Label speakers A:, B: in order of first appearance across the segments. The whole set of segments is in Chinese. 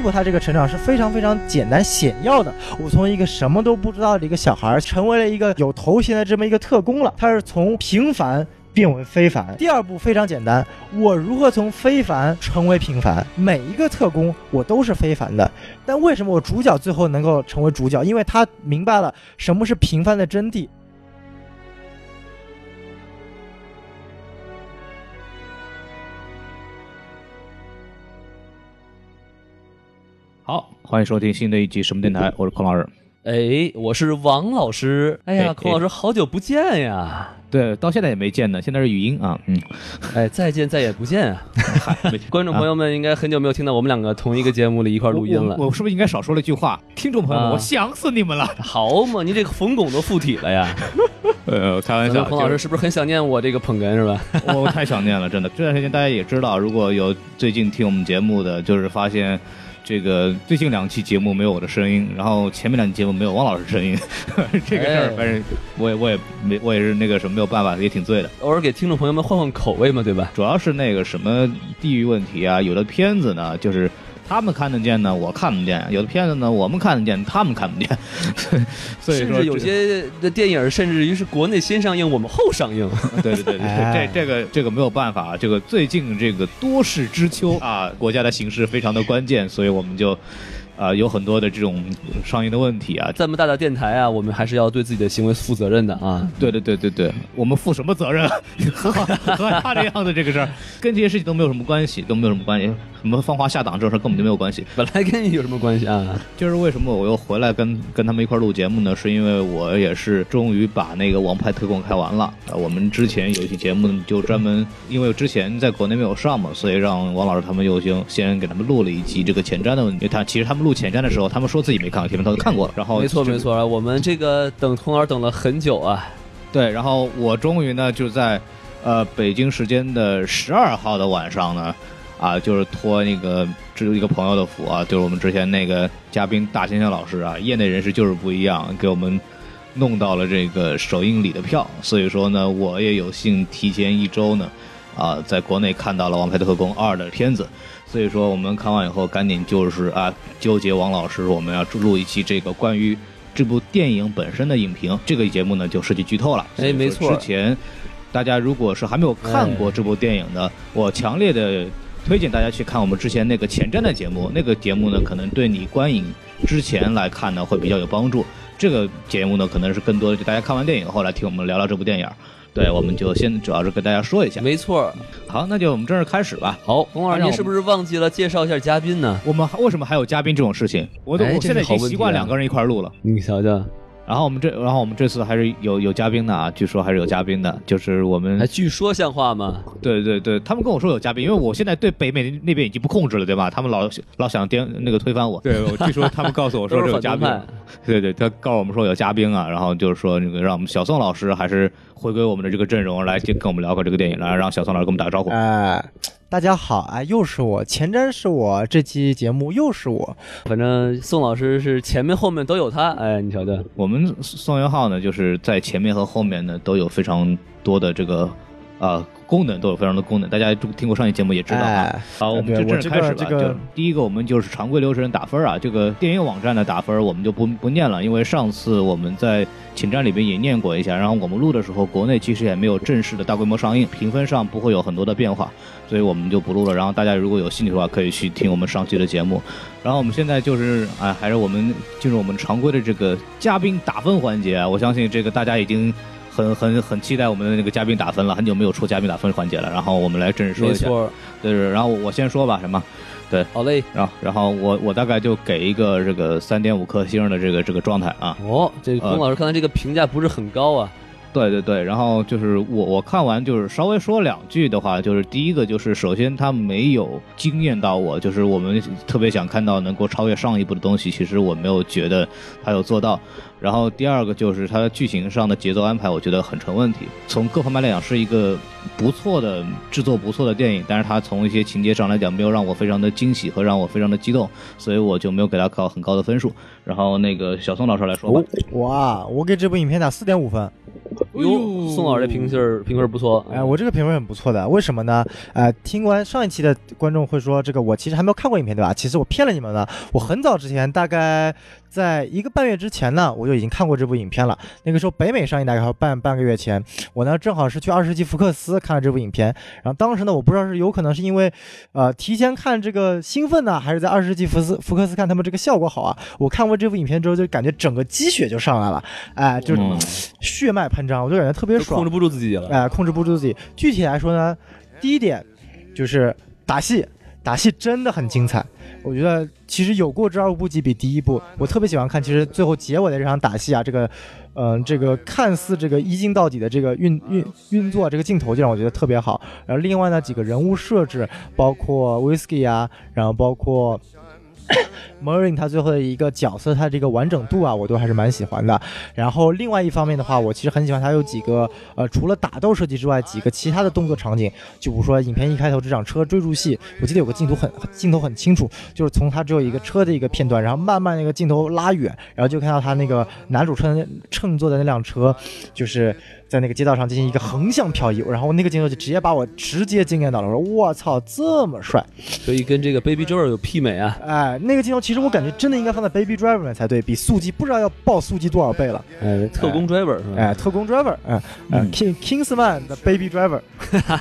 A: 步，他这个成长是非常非常简单显要的。我从一个什么都不知道的一个小孩，成为了一个有头衔的这么一个特工了。他是从平凡变为非凡。第二步非常简单，我如何从非凡成为平凡？每一个特工我都是非凡的，但为什么我主角最后能够成为主角？因为他明白了什么是平凡的真谛。
B: 好，欢迎收听新的一集什么电台，我是孔老师。
C: 哎，我是王老师。哎呀，
B: 哎
C: 孔老师，好久不见呀！
B: 对，到现在也没见呢，现在是语音啊，嗯，
C: 哎，再见再也不见啊！观众朋友们应该很久没有听到我们两个同一个节目里一块录音了
B: 我。我是不是应该少说了一句话？听众朋友们，
C: 啊
B: 我想死你们了。
C: 好嘛，你这个冯巩都附体了呀！
B: 呃，开玩笑，
C: 孔老师是不是很想念我这个捧哏是吧？
B: 我太想念了，真的。这段时间大家也知道，如果有最近听我们节目的，就是发现。这个最近两期节目没有我的声音，然后前面两期节目没有汪老师声音，这个事儿
C: 哎
B: 反正我也我也没我也是那个什么没有办法，也挺醉的。
C: 偶尔给听众朋友们换换口味嘛，对吧？
B: 主要是那个什么地域问题啊，有的片子呢，就是他们看得见呢，我看不见；有的片子呢，我们看得见，他们看不见。所以说，
C: 甚至有些的电影，甚至于是国内先上映，我们后上映。
B: 对对对对，
A: 哎
B: 这这个这个没有办法，这个最近这个多事之秋啊，国家的形势非常的关键，所以我们就。啊、有很多的这种上映的问题啊，
C: 这么大的电台啊，我们还是要对自己的行为负责任的啊。
B: 对对对对对，我们负什么责任？和和他这样的这个事儿，跟这些事情都没有什么关系，都没有什么关系。什么放话下档这种事儿根本就没有关系。
C: 本来跟你有什么关系啊？
B: 就是为什么我又回来跟跟他们一块录节目呢？是因为我也是终于把那个《王牌特工》开完了。啊，我们之前有一期节目呢，就专门因为之前在国内没有上嘛，所以让王老师他们又先先给他们录了一集这个前瞻的问题。他其实他们录前瞻的时候，他们说自己没看过，其实他都看过了。然后
C: 没错没错啊，我们这个等通儿等了很久啊。
B: 对，然后我终于呢就在呃北京时间的十二号的晚上呢，啊，就是托那个只有一个朋友的福啊，就是我们之前那个嘉宾大猩猩老师啊，业内人士就是不一样，给我们弄到了这个首映礼的票，所以说呢，我也有幸提前一周呢，啊，在国内看到了《王牌特工二》的片子。所以说，我们看完以后，赶紧就是啊，纠结王老师，我们要录一期这个关于这部电影本身的影评。这个节目呢，就涉及剧透了。
C: 哎没错
B: 之前大家如果是还没有看过这部电影的，我强烈的推荐大家去看我们之前那个前瞻的节目。那个节目呢，可能对你观影之前来看呢，会比较有帮助。这个节目呢，可能是更多的就大家看完电影后来听我们聊聊这部电影。对，我们就先主要是跟大家说一下。
C: 没错。
B: 好，那就我们正式开始吧。
C: 好，龚老师，您是不是忘记了介绍一下嘉宾呢？
B: 我们为什么还有嘉宾这种事情？我都、
C: 哎
B: 我现在已经习惯两个人一块录了。
C: 你瞧瞧，
B: 然后我们这，然后我们这次还是有有嘉宾的啊，据说还是有嘉宾的，就是我们
C: 还据说像话吗？
B: 对对对，他们跟我说有嘉宾，因为我现在对北美那边已经不控制了，对吧？他们老老想颠那个推翻我。对，我据说他们告诉我说这有嘉宾 对对，他告诉我们说有嘉宾啊，然后就是说那个让我们小宋老师还是回归我们的这个阵容来跟我们聊个这个电影，来让小宋老师跟我们打个招呼。
A: 哎，大家好啊，又是我，前瞻是我，这期节目又是我。
C: 反正宋老师是前面后面都有他。哎，你瞧瞧，
B: 我们宋元浩呢，就是在前面和后面呢都有非常多的这个呃功能，都有非常多的功能。大家听过上一节目也知道啊。
A: 哎，
B: 好，我们就正式开始吧。
A: 这个
B: 就第一个，我们就是常规流程打分啊。这个电影网站的打分我们就不不念了，因为上次我们在请战里边也念过一下。然后我们录的时候，国内其实也没有正式的大规模上映，评分上不会有很多的变化，所以我们就不录了。然后大家如果有兴趣的话，可以去听我们上期的节目。然后我们现在就是啊，还是我们进入我们常规的这个嘉宾打分环节啊。我相信这个大家已经。很很很期待我们的那个嘉宾打分了，很久没有出嘉宾打分环节了。然后我们来正式说一下，
C: 没错。
B: 对，然后我先说吧，什么？
C: 对好嘞。
B: 然后，然后我我大概就给一个这个三点五颗星的这个这个状态啊。
C: 哦，这
B: 呃
C: 龚老师看来这个评价不是很高啊。
B: 对对对，然后就是我我看完就是稍微说两句的话，就是第一个就是首先他没有惊艳到我，就是我们特别想看到能够超越上一部的东西，其实我没有觉得他有做到。然后第二个就是它的剧情上的节奏安排，我觉得很成问题。从各方面来讲是一个不错的制作不错的电影，但是它从一些情节上来讲没有让我非常的惊喜和让我非常的激动，所以我就没有给它考很高的分数。然后那个小宋老师来说吧。
A: 哇，我给这部影片打四点五分。
C: 哟，宋老师这评分评分不错，
A: 哎，我这个评分很不错的，为什么呢？呃，听完上一期的观众会说，这个我其实还没有看过影片，对吧？其实我骗了你们了，我很早之前，大概在一个半月之前呢，我就已经看过这部影片了。那个时候北美上映大概还有半半个月前，我呢正好是去二十世纪福克斯看了这部影片，然后当时呢，我不知道是有可能是因为，呃，提前看这个兴奋呢，还是在二十世纪福斯福克斯看他们这个效果好啊。我看过这部影片之后，就感觉整个鸡血就上来了，哎、就是
B: 嗯
A: 血脉喷张，我就感觉特别爽
C: 控制。不住自己了。
A: 哎、控制不住自己。具体来说呢，第一点就是打戏，打戏真的很精彩。我觉得其实有过之而无不及，比第一部我特别喜欢看。其实最后结尾的这场打戏啊，这个，嗯、这个看似这个一镜到底的这个运运运作，这个镜头就让我觉得特别好。然后另外呢几个人物设置，包括 Whisky 啊，然后包括。Marine 他最后的一个角色，他这个完整度啊，我都还是蛮喜欢的。然后另外一方面的话，我其实很喜欢他有几个呃，除了打斗设计之外，几个其他的动作场景，就比如说影片一开头这场车追逐戏，我记得有个镜头很镜头很清楚，就是从他只有一个车的一个片段，然后慢慢那个镜头拉远，然后就看到他那个男主乘乘坐的那辆车，就是。在那个街道上进行一个横向漂移，然后那个镜头就直接把我直接惊艳到了。我说我操，这么帅！
C: 所以跟这个 Baby Driver 有媲美啊。
A: 哎，那个镜头其实我感觉真的应该放在 Baby Driver 里面才对，比速激不知道要爆速激多少倍了。
C: 哎，特工 Driver 是吧？
A: 哎，特工 Driver，哎嗯
B: 嗯
A: ，King Kingsman 的 Baby Driver。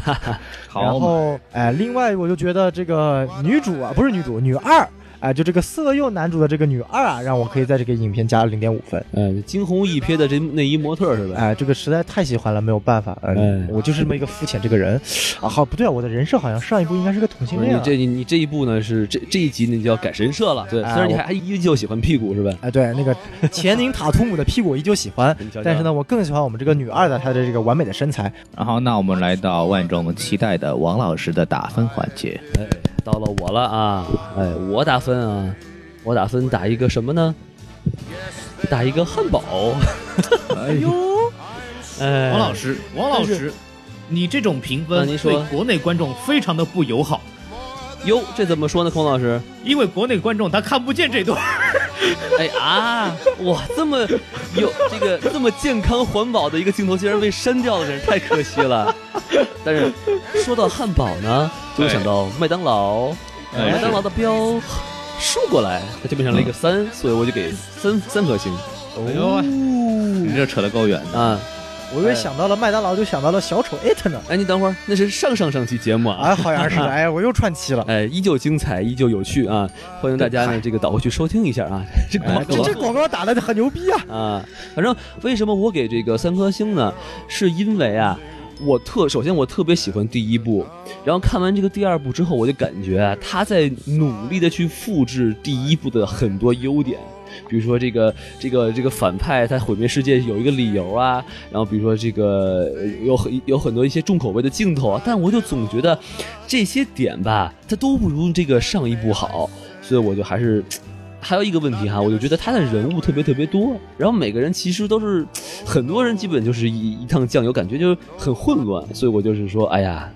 B: 好
A: 然后哎，另外我就觉得这个女主啊，不是女主，女二。哎，就这个色诱男主的这个女二啊，让我可以在这个影片加零点五分。
C: 嗯，惊鸿一瞥的这内衣模特是吧？
A: 哎，这个实在太喜欢了，没有办法。嗯，
C: 哎
A: 我就是这么一个肤浅这个人。啊，好，不对啊，我的人设好像上一部应该是个同性恋啊。
C: 你这你你这一部呢是这这一集你就要改人设了，对，然你还还依旧喜欢屁股是吧？
A: 哎，对，那个钱宁塔图姆的屁股我依旧喜欢但是呢，我更喜欢我们这个女二的她的这个完美的身材。
B: 然后那我们来到万众期待的王老师的打分环节。
C: 哎，到了我了啊！哎，我打分啊，我打分打一个什么呢？打一个汉堡。
B: 哎呦，
C: 哎，
B: 王老师，王老师，你这种评分对国内观众非常的不友好，
C: 哟，这怎么说呢，孔老师？
B: 因为国内观众他看不见这段。
C: 哎啊，哇，这么有这个这么健康环保的一个镜头，竟然被删掉了，真是太可惜了。但是说到汉堡呢，就会想到麦当劳，
B: 哎
C: 麦当劳的标竖过来，它就变成了一个三，所以我就给三三颗星
B: 哎呦，你这扯得够远的。
C: 啊。
A: 我以为想到了麦当劳，就想到了小丑艾特呢。
C: 哎，你等会儿，那是上上上期节目啊。
A: 哎，好像是。哎，我又串期了。
C: 哎，依旧精彩，依旧有趣啊！欢迎大家呢，这个倒回去收听一下啊。这广
B: 哎
C: 告
A: 这这广告打的很牛逼啊！
C: 啊，反正为什么我给这个三颗星呢？是因为啊，我特首先我特别喜欢第一部，然后看完这个第二部之后，我就感觉，他在努力的去复制第一部的很多优点。比如说这个这个这个反派他毁灭世界有一个理由啊，然后比如说这个有很有很多一些重口味的镜头啊，但我就总觉得这些点吧，它都不如这个上一部好，所以我就还是还有一个问题哈，我就觉得他的人物特别特别多，然后每个人其实都是很多人基本就是一一趟酱油，感觉就很混乱，所以我就是说，哎呀，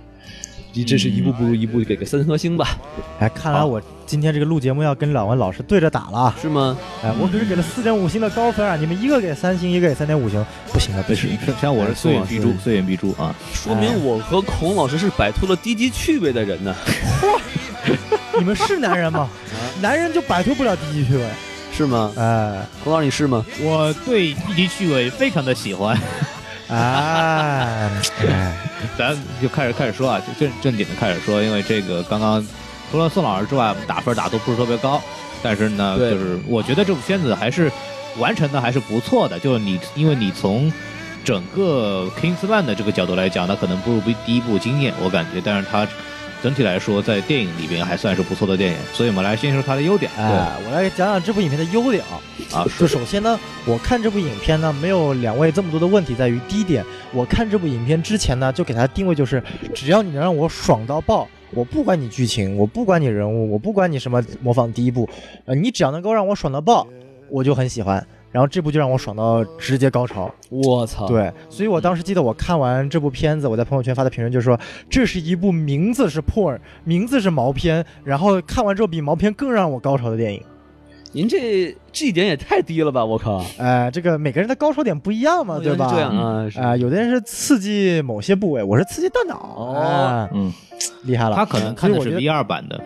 C: 你这是一步不如一步，给个三颗星吧，
A: 哎，看来我今天这个录节目要跟两位老师对着打了啊！
C: 是吗？
A: 哎，我可是给了四点五星的高分啊！你们一个给三星，一个给三点五星，不行啊，不行。
B: 像我是碎眼必诛
C: 宋老，
B: 虽远必诛啊！
C: 说明我和孔老师是摆脱了低级趣味的人呢，
A: 你们是男人吗？男人就摆脱不了低级趣味。
C: 是吗？
A: 哎
C: 孔老师你是吗？
B: 我对低级趣味非常的喜欢。
A: 哎 哎，
B: 咱就开始开始说啊，就正正经的开始说，因为这个刚刚除了宋老师之外，我们打分打都不是特别高，但是呢，就是我觉得这部片子还是完成的还是不错的。就是你，因为你从整个 Kingsman 的这个角度来讲，它可能不如第一部惊艳，我感觉，但是它整体来说在电影里边还算是不错的电影。所以我们来先说它的优点。
A: 哎，我来讲讲这部影片的优点啊。
B: 啊，
A: 就首先呢，我看这部影片呢，没有两位这么多的问题，在于第一点，我看这部影片之前呢，就给它定位就是，只要你能让我爽到爆，我不管你剧情，我不管你人物，我不管你什么模仿第一部，呃，你只要能够让我爽到爆，我就很喜欢。然后这部就让我爽到直接高潮，
C: 我操！，
A: 对，所以我当时记得我看完这部片子，我在朋友圈发的评论就是说，这是一部名字是 porn，名字是毛片，然后看完之后比毛片更让我高潮的电影。
C: 您这这一点也太低了吧！我靠，
A: 呃，这个每个人的高潮点不一样嘛，
C: 哦
A: 对吧？
C: 啊，
A: 有的人是刺激某些部位，我是刺激大脑。
C: 哦
A: 哎
B: 嗯，
A: 厉害了。
B: 他可能看的是
A: 所以我觉
B: VR 版的，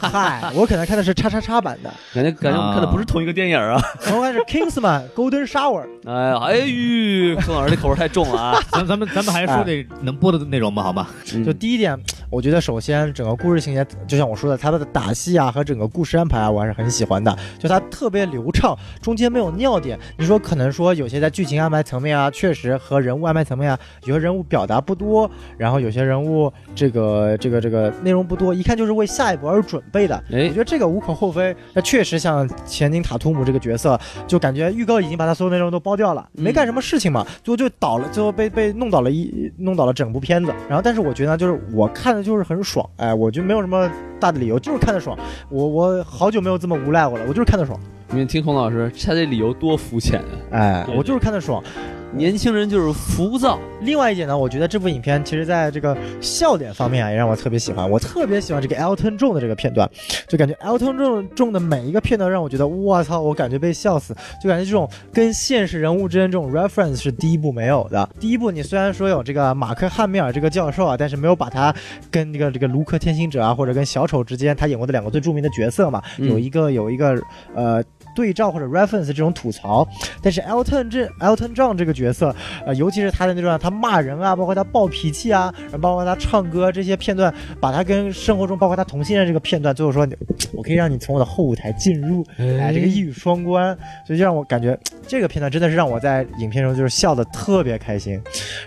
A: 嗨，我可能看的是叉叉叉版的。
C: 感觉感觉我们看的不是同一个电影啊！
A: 然后开始 Kingsman Golden Shower，
C: 哎呀，哎呦，宋老师这口味太重了啊！
B: 咱咱们咱们还是说这能播的内容吧，好吗？
A: 就第一点，我觉得首先整个故事情节，就像我说的，它的打戏啊和整个故事安排啊，我还是很喜欢的。就它特别流畅，中间没有尿点。你说可能说有些在剧情安排层面啊，确实和人物安排层面啊，有些人物表达不多，然后有些人物这个这个这个内容不多，一看就是为下一步而准备的。
C: 哎
A: 我觉得这个无可厚非。那确实像前金塔图姆这个角色，就感觉预告已经把他所有内容都包掉了，
C: 嗯
A: 没干什么事情嘛，最后就倒了，最后被被弄倒了一弄倒了整部片子。然后，但是我觉得就是我看的就是很爽，哎，我就没有什么大的理由，就是看的爽。我我好久没有这么无赖过了，我就是看的爽，
C: 你们听孔老师，他这理由多肤浅啊！
A: 哎，
B: 对
A: 我就是看的爽。
C: 年轻人就是浮躁，
A: 另外一点呢，我觉得这部影片其实在这个笑点方面啊，也让我特别喜欢。我特别喜欢这个 Elton John 的这个片段，就感觉 Elton John 中的每一个片段让我觉得，我操，我感觉被笑死，就感觉这种跟现实人物之间这种 reference 是第一部没有的。第一部你虽然说有这个马克汉密尔这个教授啊，但是没有把他跟这个这个卢克天行者啊，或者跟小丑之间他演过的两个最著名的角色嘛，
C: 嗯
A: 有一个有一个呃。对照或者 reference 这种吐槽，但是 Elton 这 Elton John 这个角色，呃，尤其是他的那段他骂人啊，包括他暴脾气啊，然后包括他唱歌这些片段，把他跟生活中包括他同性恋这个片段，最后说，我可以让你从我的后舞台进入，哎，这个一语双关，所以就让我感觉这个片段真的是让我在影片中就是笑的特别开心。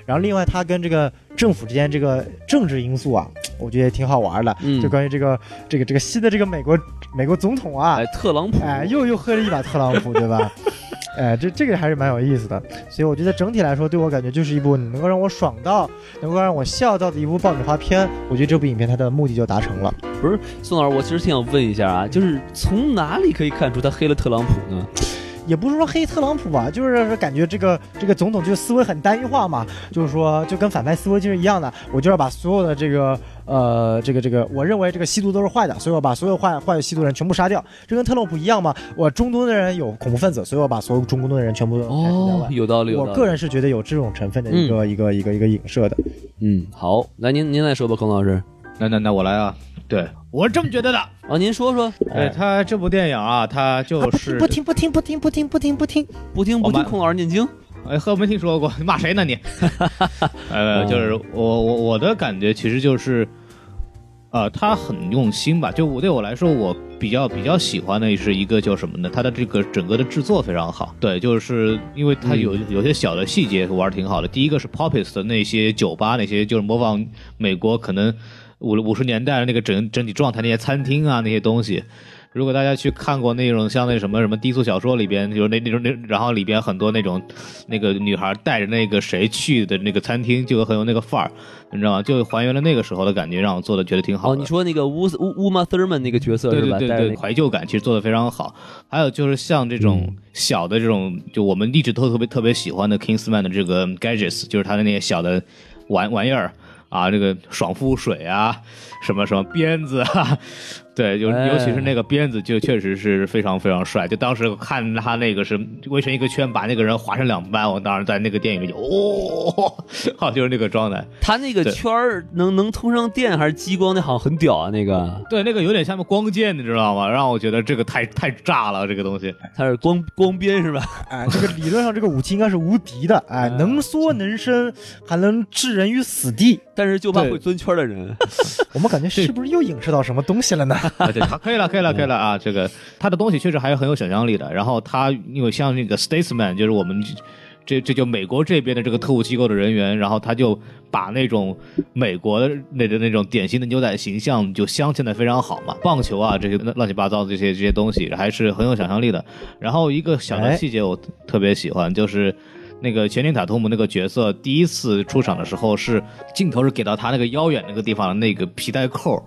A: 然后另外他跟这个政府之间这个政治因素啊，我觉得也挺好玩的，
C: 嗯
A: 就关于这个这个这个新的这个美国美国总统啊
C: 哎，，特朗普，
A: 哎，又又喝了一把特朗普，对吧？哎，这这个还是蛮有意思的，所以我觉得整体来说，对我感觉就是一部能够让我爽到，能够让我笑到的一部爆米花片。我觉得这部影片它的目的就达成了。
C: 不是宋老师，我其实挺想问一下啊，就是从哪里可以看出他黑了特朗普呢？
A: 也不是说黑特朗普吧，就是说感觉这个这个总统就思维很单一化嘛，就是说就跟反派思维就是一样的，我就要把所有的这个呃这个这个，我认为这个吸毒都是坏的，所以我把所有坏坏的吸毒人全部杀掉。这跟特朗普一样嘛，我中东的人有恐怖分子，所以我把所有中东的人全部都排除在外
C: 哦。有道理。
A: 我个人是觉得有这种成分的一个、一个一个一个影射的。
C: 嗯，好，来您您来说吧，孔老师。
B: 那那那我来啊，对我是这么觉得的。
C: 啊，您说说，
B: 对他这部电影啊，他就是
A: 不听不听不听不听不听不听，
C: 不听不听孔老师念经。
B: 哎，呵，没听说过，你骂谁呢你？呃，就是我我我的感觉其实就是，呃，他很用心吧。就我对我来说，我比较比较喜欢的是一个叫什么呢？他的这个整个的制作非常好。对，就是因为他有、有些小的细节玩的挺好的。第一个是 Poppies 的那些酒吧，那些就是模仿美国可能五五十年代的那个整整体状态那些餐厅啊那些东西。如果大家去看过那种像那什么什么低俗小说里边，就是那那种那，然后里边很多那种那个女孩带着那个谁去的那个餐厅，就很有那个范儿，你知道吗？就还原了那个时候的感觉，让我做的觉得挺好的。
C: 哦，你说那个乌乌乌玛 Thurman 那个角色是吧？
B: 对对对怀旧感其实做的非常好。还有就是像这种小的这种，就我们一直都特别特别喜欢的 Kingsman 的这个 gadgets，就是他的那些小的玩玩意儿啊，这个爽肤水啊，什么什么鞭子啊，对，就
C: 哎
B: 尤其是那个鞭子，就确实是非常非常帅。就当时看他那个是围成一个圈，把那个人划成两半，我当时在那个电影里就哦，好 就是那个状态。
C: 他那个圈儿能能通上电还是激光？那好像很屌啊，那个
B: 对，那个有点像光剑，你知道吗？让我觉得这个太太炸了，这个东西。
C: 它是光光鞭是吧？
A: 哎，这个理论上这个武器应该是无敌的，哎，能缩能伸，还能置人于死地。
C: 但是就怕会钻圈的人。
A: 我们感觉是不是又影射到什么东西了呢？
B: 啊，对，可以了，可以了，可以了啊！这个他的东西确实还是很有想象力的。然后他因为像那个 Statesman，就是我们这这就美国这边的这个特务机构的人员，然后他就把那种美国的那的那种典型的牛仔形象就镶嵌的非常好嘛，棒球啊这些乱七八糟的这些这些东西还是很有想象力的。然后一个小的
A: 哎
B: 细节我特别喜欢，就是。那个全林塔图姆那个角色第一次出场的时候，是镜头是给到他那个腰眼那个地方的那个皮带扣，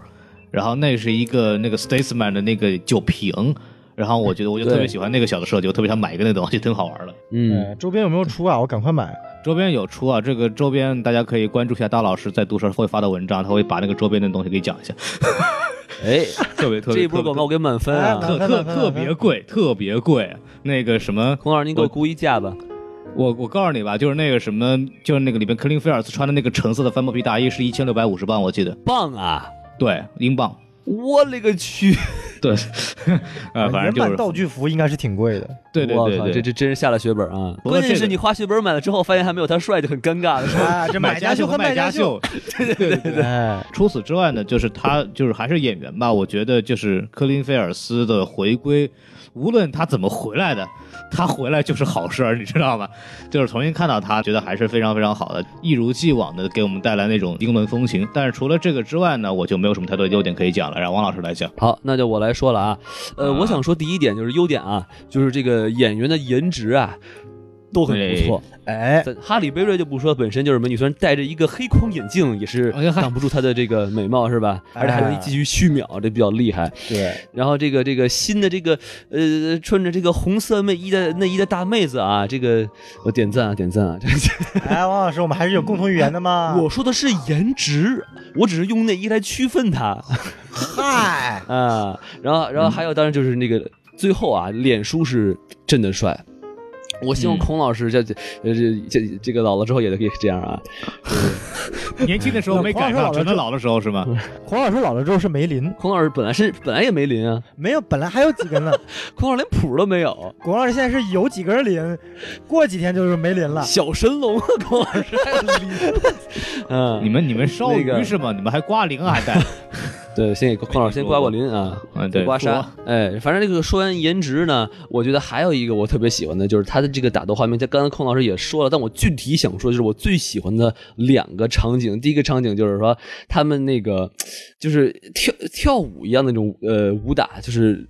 B: 然后那是一个那个 Statesman 的那个酒瓶，然后我觉得我就特别喜欢那个小的设计，我特别想买一个那东西，挺好玩的。
C: 嗯，
A: 哎，周边有没有出啊？我赶快买。
B: 周边有出啊，这个周边大家可以关注一下大老师在读书会发的文章，他会把那个周边的东西给讲一下。
C: 哎，
B: 特别特别
C: 这一波广告给满分啊！
B: 特特特别贵，特别贵。那个什么，
C: 孔老师，您给我估一价吧。
B: 我我告诉你吧，就是那个什么，就是那个里边克林菲尔斯穿的那个橙色的帆布皮大衣是一千六百五十磅，我记得。
C: 磅啊！
B: 对，英镑。
C: 我勒个去！
B: 对，呃，反正就是
A: 道具服应该是挺贵的。
B: 对对对对，
C: 这这真是下了血本啊！关键是你花血本买了之后，发现还没有他帅，就很尴尬的是吧？
A: 啊，这买
B: 家
A: 秀和
B: 卖
A: 家
B: 秀，
C: 对对对对，
A: 哎，
B: 除此之外呢，就是他就是还是演员吧，我觉得就是科林菲尔斯的回归，无论他怎么回来的，他回来就是好事儿，你知道吗？就是重新看到他，觉得还是非常非常好的，一如既往的给我们带来那种英伦风情。但是除了这个之外呢，我就没有什么太多优点可以讲了，让王老师来讲。
C: 好，那就我来说了啊，呃，我想说第一点就是优点啊，就是这个演员的颜值啊。都很不错，
A: 哎，
C: 哈里贝瑞就不说，本身就是美女，虽然戴着一个黑框眼镜，也是挡不住她的这个美貌，是吧？而且还能继续续秒，这比较厉害。
A: 对，
C: 然后这个这个新的这个呃穿着这个红色内衣的内衣的大妹子啊，这个我点赞啊点赞啊！这 个
A: 哎，王老师，我们还是有共同语言的吗。
C: 我说的是颜值，我只是用内衣来区分它
A: 嗨，
C: 啊。然后然后还有当然就是那个最后啊，脸书是真的帅。我希望
B: 嗯
C: 孔老师这这呃这这这个老了之后也可以这样啊。
B: 年轻的时候没赶上，只能老的时候是吗？
A: 孔老师老了之后是梅林，
C: 孔老师本来是本来也没鳞啊，
A: 没有，本来还有几根呢。
C: 孔老师连谱都没有，
A: 孔老师现在是有几根鳞，过几天就是没鳞了。
C: 小神龙啊，孔老师还有鳞。嗯，
B: 你们你们烧
C: 那个
B: 鱼是吗？你们还刮鳞还带？
C: 对，先给孔老师先刮刮鳞啊，
B: 嗯，对，
C: 刮痧。哎，反正这个说完颜值呢，我觉得还有一个我特别喜欢的，就是他的这个打斗画面。像刚才孔老师也说了，但我具体想说，就是我最喜欢的两个场景。第一个场景就是说他们那个就是跳跳舞一样的那种呃武打，就是。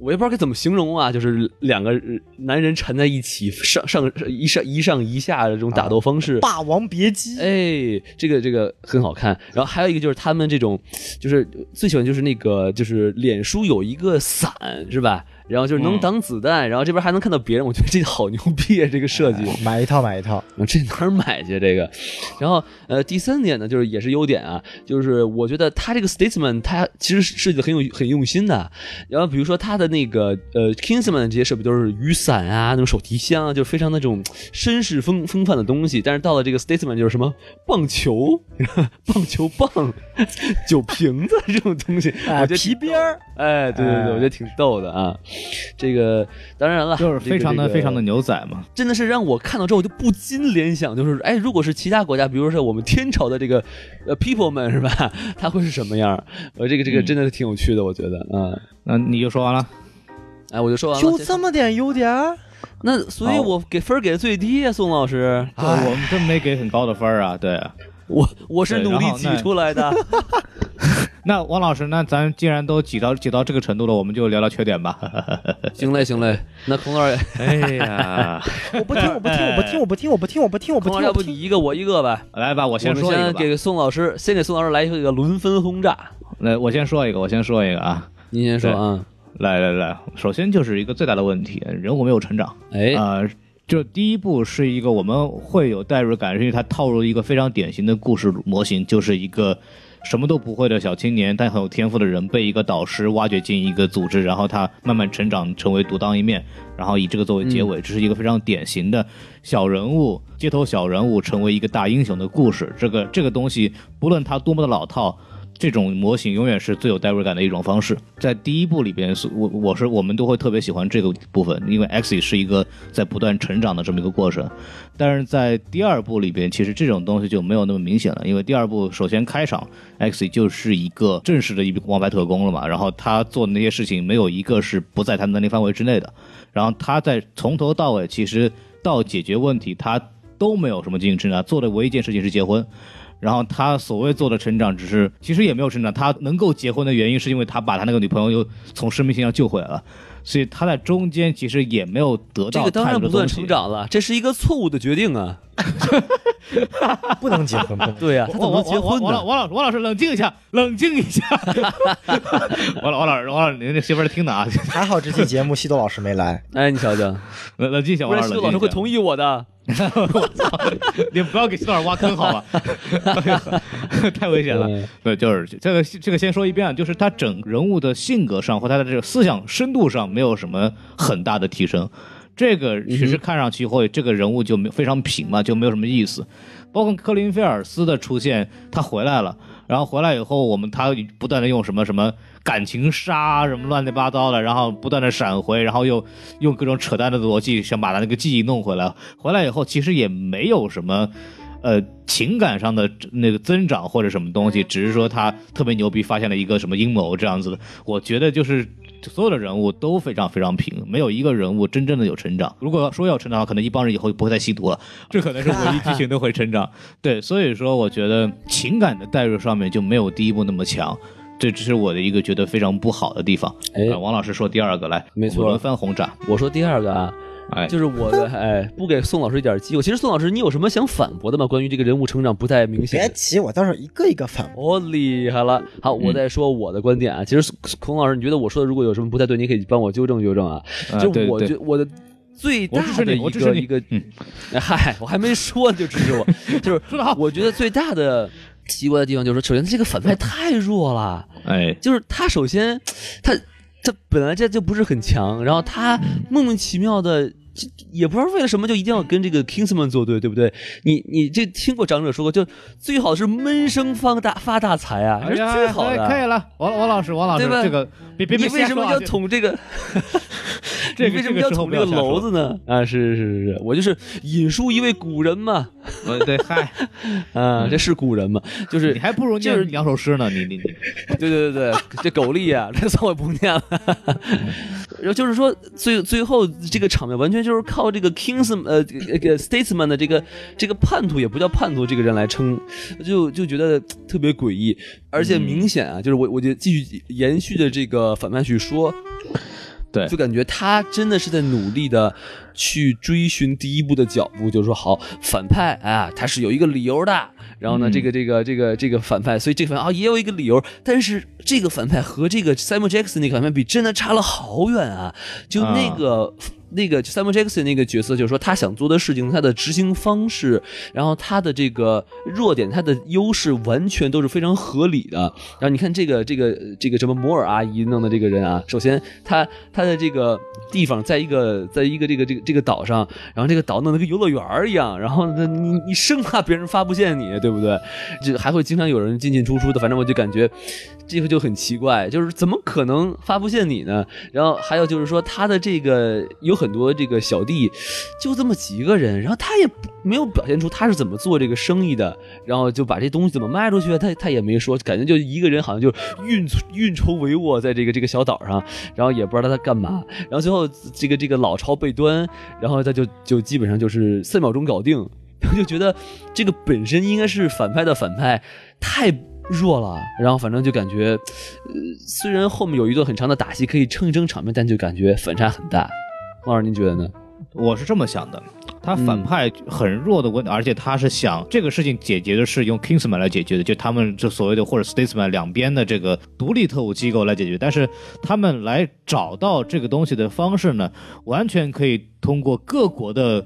C: 我也不知道该怎么形容啊，就是两个男人缠在一起，上上一上一上一下的这种打斗方式，
A: 霸王别姬，
C: 哎，这个这个很好看。然后还有一个就是他们这种，就是最喜欢就是那个就是脸书有一个伞是吧？然后就是能挡子弹，然后这边还能看到别人，我觉得这好牛逼啊！这个设计，
A: 买一套买一套，
C: 这哪儿买去这个？然后呃，第三点呢，就是也是优点啊，就是我觉得他这个 Statesman 他其实设计的很有很用心的。然后比如说他的那个呃 Kingsman 这些设备都是雨伞啊，那种手提箱啊，就非常那种绅士风风范的东西。但是到了这个 Statesman 就是什么棒球、棒球棒、酒瓶子这种东西，我觉得
A: 皮鞭儿，
C: 哎，对对对，我觉得挺逗的啊。这个当然了，
B: 就是非常的、
C: 这个、
B: 非常的牛仔嘛，
C: 真的是让我看到之后就不禁联想，就是哎，如果是其他国家，比如说我们天朝的这个呃 people 们是吧，他会是什么样？呃，这个这个真的是挺有趣的，我觉得，嗯，
B: 那你就说完了，
C: 哎，我就说完了，
A: 就这么点优点，
C: 那所以我给分给的最低呀，宋老师，
B: 对我们真没给很高的分啊，对。
C: 我我是努力挤出来的。
B: 那王老师，那咱既然都挤到挤到这个程度了，我们就聊聊缺点吧。
C: 行嘞，行嘞。那孔老师，
B: 哎呀，
A: 我不听，我不听，我不听，我不听，我不听，我不听，我不听。
C: 要不你一个我一个吧？
B: 来吧，我先说
C: 一
B: 个。
C: 先给宋老师，先给宋老师来一个轮番轰炸。
B: 来，我先说一个，我先说一个啊。
C: 您先说啊。
B: 来来来，首先就是一个最大的问题，人物没有成长。
C: 哎，
B: 呃，就第一部是一个我们会有代入感，是因为它套入一个非常典型的故事模型，就是一个什么都不会的小青年，但很有天赋的人，被一个导师挖掘进一个组织，然后他慢慢成长，成为独当一面，然后以这个作为结尾，这是一个非常典型的小人物、街头小人物成为一个大英雄的故事。这个这个东西，不论它多么的老套。这种模型永远是最有代入感的一种方式。在第一部里边，我我是我们都会特别喜欢这个部分，因为 X 是一个在不断成长的这么一个过程。但是在第二部里边，其实这种东西就没有那么明显了，因为第二部首先开场 X 就是一个正式的一个王牌特工了嘛，然后他做的那些事情没有一个是不在他能力范围之内的，然后他在从头到尾其实到解决问题他都没有什么进行成长，做的唯一一件事情是结婚。然后他所谓做的成长，只是其实也没有成长。他能够结婚的原因，是因为他把他那个女朋友又从生命线上救回来了。所以他在中间其实也没有得到
C: 这个当然不算成长了，这是一个错误的决定啊。
A: 不能结婚，不能。
C: 对呀、他怎么能结婚
B: 王老
C: 呢？
B: 王老王老师冷静一下，冷静一下。王老王老师王老师，您这媳妇儿听的啊，
A: 还好这期节目西多老师没来，
C: 哎，你瞧瞧，
B: 冷冷静一下，王老师
C: 西多老师会同
B: 意。
C: 意我的。
B: 你不要给西多老师挖坑好吧？太危险了。
C: 嗯
B: 对，就是这个这个先说一遍啊，就是他整人物的性格上和他的这个思想深度上没有什么很大的提升。这个其实看上去会，这个人物就没非常平嘛，就没有什么意思。包括科林菲尔斯的出现，他回来了，然后回来以后，我们他不断的用什么什么感情杀什么乱七八糟的，然后不断的闪回，然后又用各种扯淡的逻辑想把他那个记忆弄回来。回来以后，其实也没有什么。呃，情感上的那个增长或者什么东西，只是说他特别牛逼，发现了一个什么阴谋这样子的。我觉得就是所有的人物都非常非常平，没有一个人物真正的有成长。如果说要成长的话，可能一帮人以后不会再吸毒了，这可能是唯一剧情都会成长。对，所以说我觉得情感的代入上面就没有第一部那么强。这只是我的一个觉得非常不好的地方。
C: 哎
B: 呃王老师说第二个来，
C: 没错
B: 我们轮番轰炸。
C: 我说第二个啊，
B: 哎，
C: 就是我的哎，不给宋老师一点机会。其实宋老师，你有什么想反驳的吗？关于这个人物成长不太明显
A: 别。急，我到时候一个一个反驳。
C: 哦，厉害了！好，我再说我的观点啊。其实孔老师，你觉得我说的如果有什么不太对，你可以帮我纠正纠正啊。
B: 啊
C: 就我
B: 对对
C: 觉我的最大的一个一个，
B: 嗯
C: 嗨，我还没说你就支持我，就是 我觉得最大的奇怪的地方就是说，首先他这个反派太弱了，
B: 哎，
C: 就是他首先他他本来这就不是很强，然后他莫名其妙的。就也不知道为了什么就一定要跟这个 Kingsman 作对，对不对？你你这听过长者说过，就最好是闷声发大发大财啊，这是最好的。
B: 可以了，王王老师，王老师，
C: 对吧
B: 这个别别别
C: 你为什么要捅这个？
B: 这
C: 你为什么要捅这个篓子呢？啊，是是是是，我就是引述一位古人嘛，
B: 呃，对，嗨，
C: 啊，这是古人嘛，就是
B: 你还不如
C: 就是
B: 念两首诗呢，你你你，
C: 对对对对，这狗力啊，这算我不念了。然后就是说，最最后这个场面完全就是靠这个 Kings 呃这个 Statesman 的这个这个叛徒也不叫叛徒这个人来称，就就觉得特别诡异，而且明显啊，就是我我就继续延续的这个反派去说，
B: 对
C: 就感觉他真的是在努力的去追寻第一步的脚步，就是说好反派啊，他是有一个理由的。然后呢，
B: 嗯
C: 这个这个这个这个反派，所以这个反派啊也有一个理由，但是这个反派和这个 Samuel Jackson 那个反派比，真的差了好远啊！就那个。那个 Samuel Jackson 那个角色，就是说他想做的事情，他的执行方式，然后他的这个弱点，他的优势，完全都是非常合理的。然后你看这个这个这个什么摩尔阿姨弄的这个人啊，首先他他的这个地方在一个在一个这个这个这个岛上，然后这个岛弄得跟游乐园一样，然后你你生怕别人发不现你，对不对？这还会经常有人进进出出的，反正我就感觉这个就很奇怪，就是怎么可能发不现你呢？然后还有就是说他的这个有很多这个小弟，就这么几个人，然后他也没有表现出他是怎么做这个生意的，然后就把这东西怎么卖出去，他他也没说，感觉就一个人好像就运运筹帷幄在这个这个小岛上，然后也不知道他在干嘛，然后最后这个这个老巢被端，然后他就就基本上就是三秒钟搞定，然后就觉得这个本身应该是反派的反派太弱了，然后反正就感觉，呃，虽然后面有一段很长的打戏可以撑一撑场面，但就感觉反差很大。王老师，您觉得呢？
B: 我是这么想的，他
C: 嗯
B: 反派很弱的问题，而且他是想这个事情解决的是用 Kingsman 来解决的，就他们这所谓的或者 Statesman 两边的这个独立特务机构来解决，但是他们来找到这个东西的方式呢，完全可以通过各国的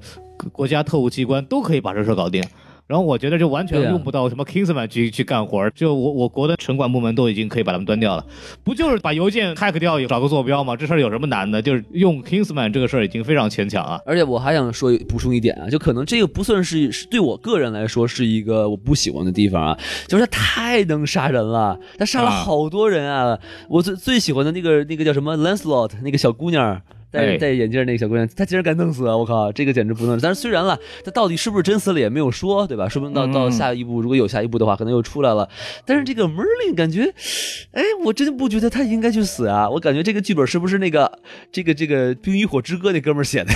B: 国家特务机关都可以把这事搞定。然后我觉得就完全用不到什么 Kingsman 去去干活儿就我我国的城管部门都已经可以把他们端掉了，不就是把邮件 hack 掉，找个坐标吗？这事儿有什么难的？就是用 Kingsman 这个事儿已经非常牵强啊。
C: 而且我还想说补充一点啊，就可能这个不算是是对我个人来说是一个我不喜欢的地方啊，就是他太能杀人了，他杀了
B: 啊
C: 好多人啊。我最最喜欢的那个那个叫什么 Lancelot 那个小姑娘。戴
B: 哎
C: 戴眼镜那个小姑娘，她竟然敢弄死啊！我靠，这个简直不能。但是虽然了，她到底是不是真死了也没有说，对吧？说不定到到
B: 嗯
C: 下一步，如果有下一步的话，可能又出来了。但是这个 Merlin 感觉，哎，我真的不觉得他应该去死啊！我感觉这个剧本是不是那个这个这个《冰与火之歌》那哥们写的？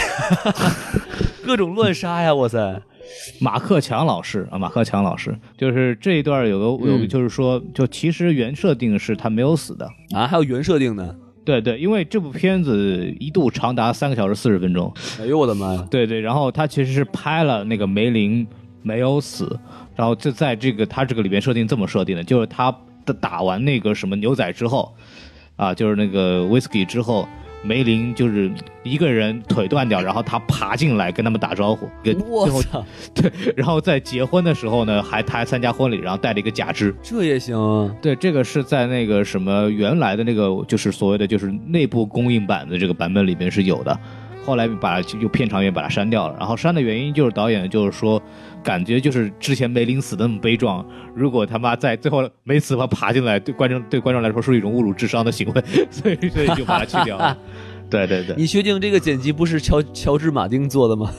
C: 各种乱杀呀！哇塞，
B: 马克强老师啊，马克强老师，就是这一段有个有就是说，就其实原设定是他没有死的，
C: 啊，还有原设定呢？
B: 对对，因为这部片子一度长达三个小时四十分钟。
C: 哎呦我的妈呀！
B: 对对，然后他其实是拍了那个梅林没有死，然后就在这个他这个里边设定这么设定的，就是他的打完那个什么牛仔之后，啊，就是那个 whisky 之后。梅林就是一个人腿断掉，然后他爬进来跟他们打招呼，跟
C: 我
B: 最后
C: 操，
B: 对，然后在结婚的时候呢，还他还参加婚礼，然后带了一个假肢。
C: 这也行啊？
B: 对，这个是在那个什么原来的那个就是所谓的就是内部供应版的这个版本里面是有的，后来把就片场也把它删掉了。然后删的原因就是导演就是说，感觉就是之前梅林死的那么悲壮，如果他妈在最后没死的话爬进来，对观众对观众来说是一种侮辱智商的行为，所以 所以就把它去掉了。对对对，
C: 你确定这个剪辑不是乔乔治马丁做的吗？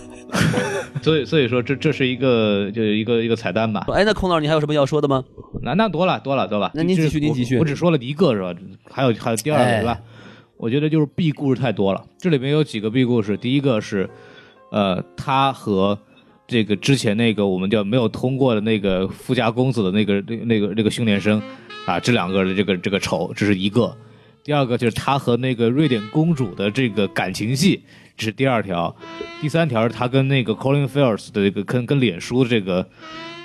B: 所以所以说这这是一个就是一个一个彩蛋吧。
C: 哎，那孔老师你还有什么要说的吗？
B: 那那多了多了多了，
C: 那您继续您继续
B: 我我只说了一个是吧？还有还有第二个
C: 哎
B: 是吧？我觉得就是 B 故事太多了，这里面有几个 B 故事。第一个是，呃，他和这个之前那个我们叫没有通过的那个富家公子的那个那那个那个训练生啊，这两个的这个这个仇，这是一个。第二个就是他和那个瑞典公主的这个感情戏，这是第二条。第三条是他跟那个 Colin Firth 的这个跟跟脸书这个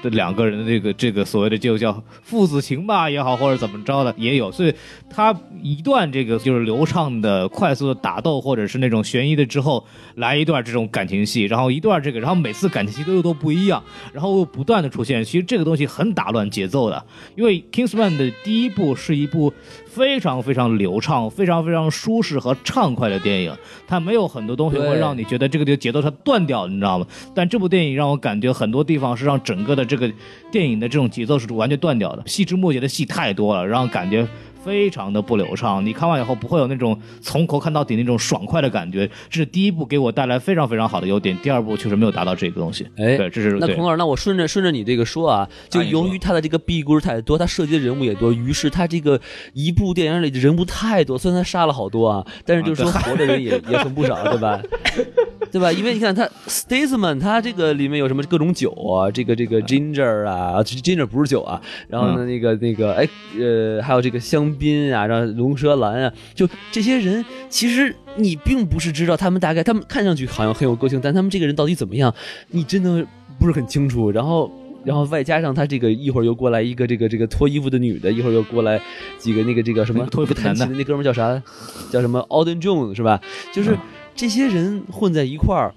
B: 这两个人的这个这个所谓的就叫父子情吧也好，或者怎么着的也有，所以他一段这个就是流畅的、快速的打斗，或者是那种悬疑的之后，来一段这种感情戏，然后一段这个，然后每次感情戏都又都不一样，然后又不断的出现，其实这个东西很打乱节奏的，因为 Kingsman 的第一部是一部非常非常流畅、非常非常舒适和畅快的电影，它没有很多东西会让你觉得这个节奏它断掉，你知道吗？但这部电影让我感觉很多地方是让整个的这个电影的这种节奏是完全断掉的，细枝末节的戏太多了，让感觉。非常的不流畅，你看完以后不会有那种从头看到底那种爽快的感觉。这是第一部给我带来非常非常好的优点，第二部确实没有达到这个东西。
C: 哎
B: 对，这是
C: 那孔老师，那我顺着顺着你这个说啊，就由于他的这个 B 故事太多，他涉及的人物也多，于是他这个一部电影里的人物太多，虽然他杀了好多啊，但是就是说活的人也也很不少，对吧？对吧？因为你看他 Staysman，他这个里面有什么各种酒啊，这个这个 Ginger 啊啊，Ginger 不是酒啊，然后呢那个那个哎呃还有这个香槟啊，然后龙舌兰啊，就这些人，其实你并不是知道他们大概，他们看上去好像很有个性，但他们这个人到底怎么样，你真的不是很清楚。然后，然后外加上他这个一会儿又过来一个这个这个脱衣服的女的，一会儿又过来几个那个这个什么
B: 脱衣服
C: 弹琴的那哥们儿叫啥？叫什么 Alden Jones 是吧？就是
B: 嗯
C: 这些人混在一块儿。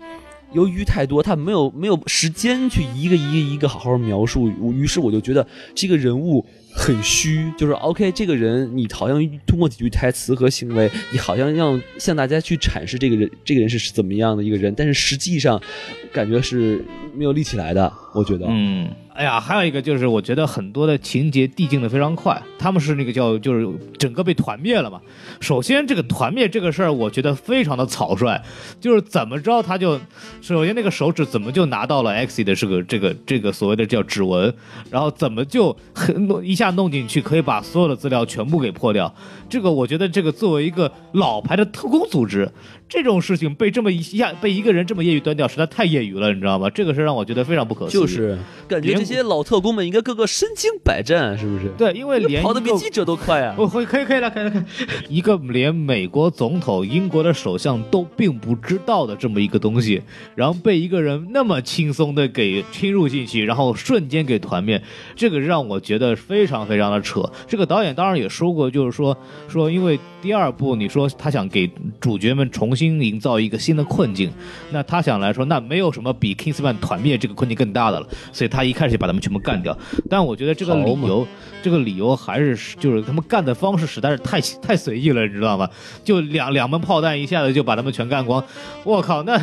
C: 由于太多，他没有没有时间去一个一个一个好好描述，于是我就觉得这个人物很虚，就是 OK，这个人你好像通过几句台词和行为，你好像要向大家去阐释这个人这个人是怎么样的一个人，但是实际上感觉是没有立起来的，我觉得。
B: 嗯，哎呀，还有一个就是，我觉得很多的情节递进的非常快，他们是那个叫就是整个被团灭了嘛。首先，这个团灭这个事儿，我觉得非常的草率，就是怎么着他就，首先那个手指怎么就拿到了 X 的这个这个这个所谓的叫指纹，然后怎么就很一下弄进去，可以把所有的资料全部给破掉。这个我觉得这个作为一个老牌的特工组织，这种事情被这么一下被一个人这么业余端掉，实在太业余了，你知道吗？这个是让我觉得非常不可思议。
C: 就是感觉这些老特工们应该个个身经百战，是不是？
B: 对，因为连
C: 跑得比记者都快啊！
B: 我会可以可以了，可以了，可以。一个连美国总统、英国的首相都并不知道的这么一个东西，然后被一个人那么轻松的给侵入进去，然后瞬间给团灭，这个让我觉得非常非常的扯。这个导演当然也说过，就是说说因为第二部你说他想给主角们重新营造一个新的困境，那他想来说，那没有什么比 Kingsman 团灭这个困境更大的了，所以他一开始就把他们全部干掉。但我觉得这个理由，这个理由还是就是他们干的方式实在是太太随意了，你知道吗？就两两门炮弹一下子就把他们全干光，我靠，那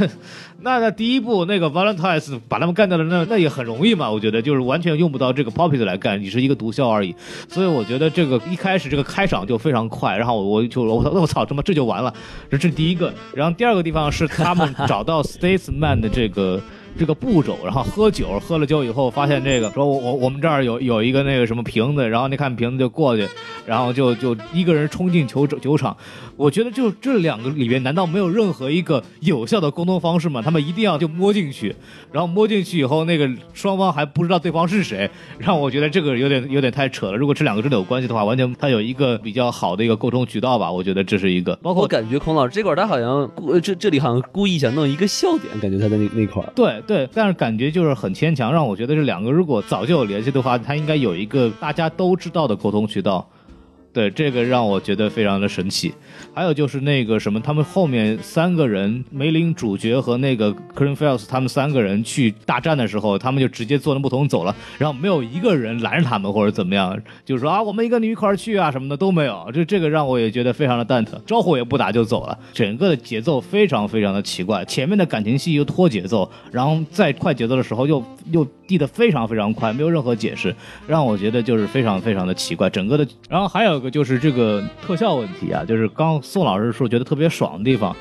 B: 那那第一步那个 Valentines 把他们干掉了，那那也很容易嘛，我觉得就是完全用不到这个 Poppy 来干，你是一个毒枭而已。所以我觉得这个一开始这个开场就非常快，然后我我就我我操，这么这就完了，这是第一个。然后第二个地方是他们找到 Statesman 的这个这个步骤，然后喝酒，喝了酒以后发现这个说我我我们这儿有有一个那个什么瓶子，然后你看瓶子就过去，然后就就一个人冲进球酒场。我觉得就这两个里面，难道没有任何一个有效的沟通方式吗？他们一定要就摸进去，然后摸进去以后，那个双方还不知道对方是谁，让我觉得这个有点有点太扯了。如果这两个真的有关系的话，完全他有一个比较好的一个沟通渠道吧，我觉得这是一个。包括
C: 我感觉孔老师这块他好像故这这里好像故意想弄一个笑点，感觉他在那那块儿。
B: 对对，但是感觉就是很牵强，让我觉得这两个如果早就有联系的话，他应该有一个大家都知道的沟通渠道。对，这个让我觉得非常的神奇。还有就是那个什么，他们后面三个人，梅林主角和那个 c r e n f e l s 他们三个人去大战的时候，他们就直接坐那木桶走了，然后没有一个人拦着他们或者怎么样，就是说啊，我们一个你一块去啊什么的都没有。这这个让我也觉得非常的蛋疼，招呼也不打就走了，整个的节奏非常非常的奇怪。前面的感情戏又拖节奏，然后在快节奏的时候又又递得非常非常快，没有任何解释，让我觉得就是非常非常的奇怪。整个的，然后还有个就是这个特效问题啊，就是刚宋老师说觉得特别爽的地方，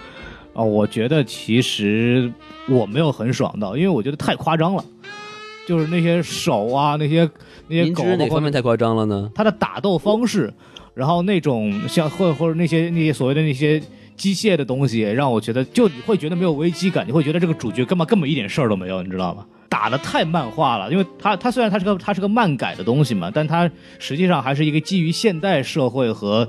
B: 啊、我觉得其实我没有很爽到，因为我觉得太夸张了，就是那些手啊，那些那些狗
C: 哪方面太夸张了呢？
B: 他的打斗方式，然后那种像或或者那些那些所谓的那些机械的东西，让我觉得就你会觉得没有危机感，你会觉得这个主角根本根本一点事儿都没有，你知道吗？打的太漫画了，因为它它虽然它是个它是个漫改的东西嘛，但它实际上还是一个基于现代社会和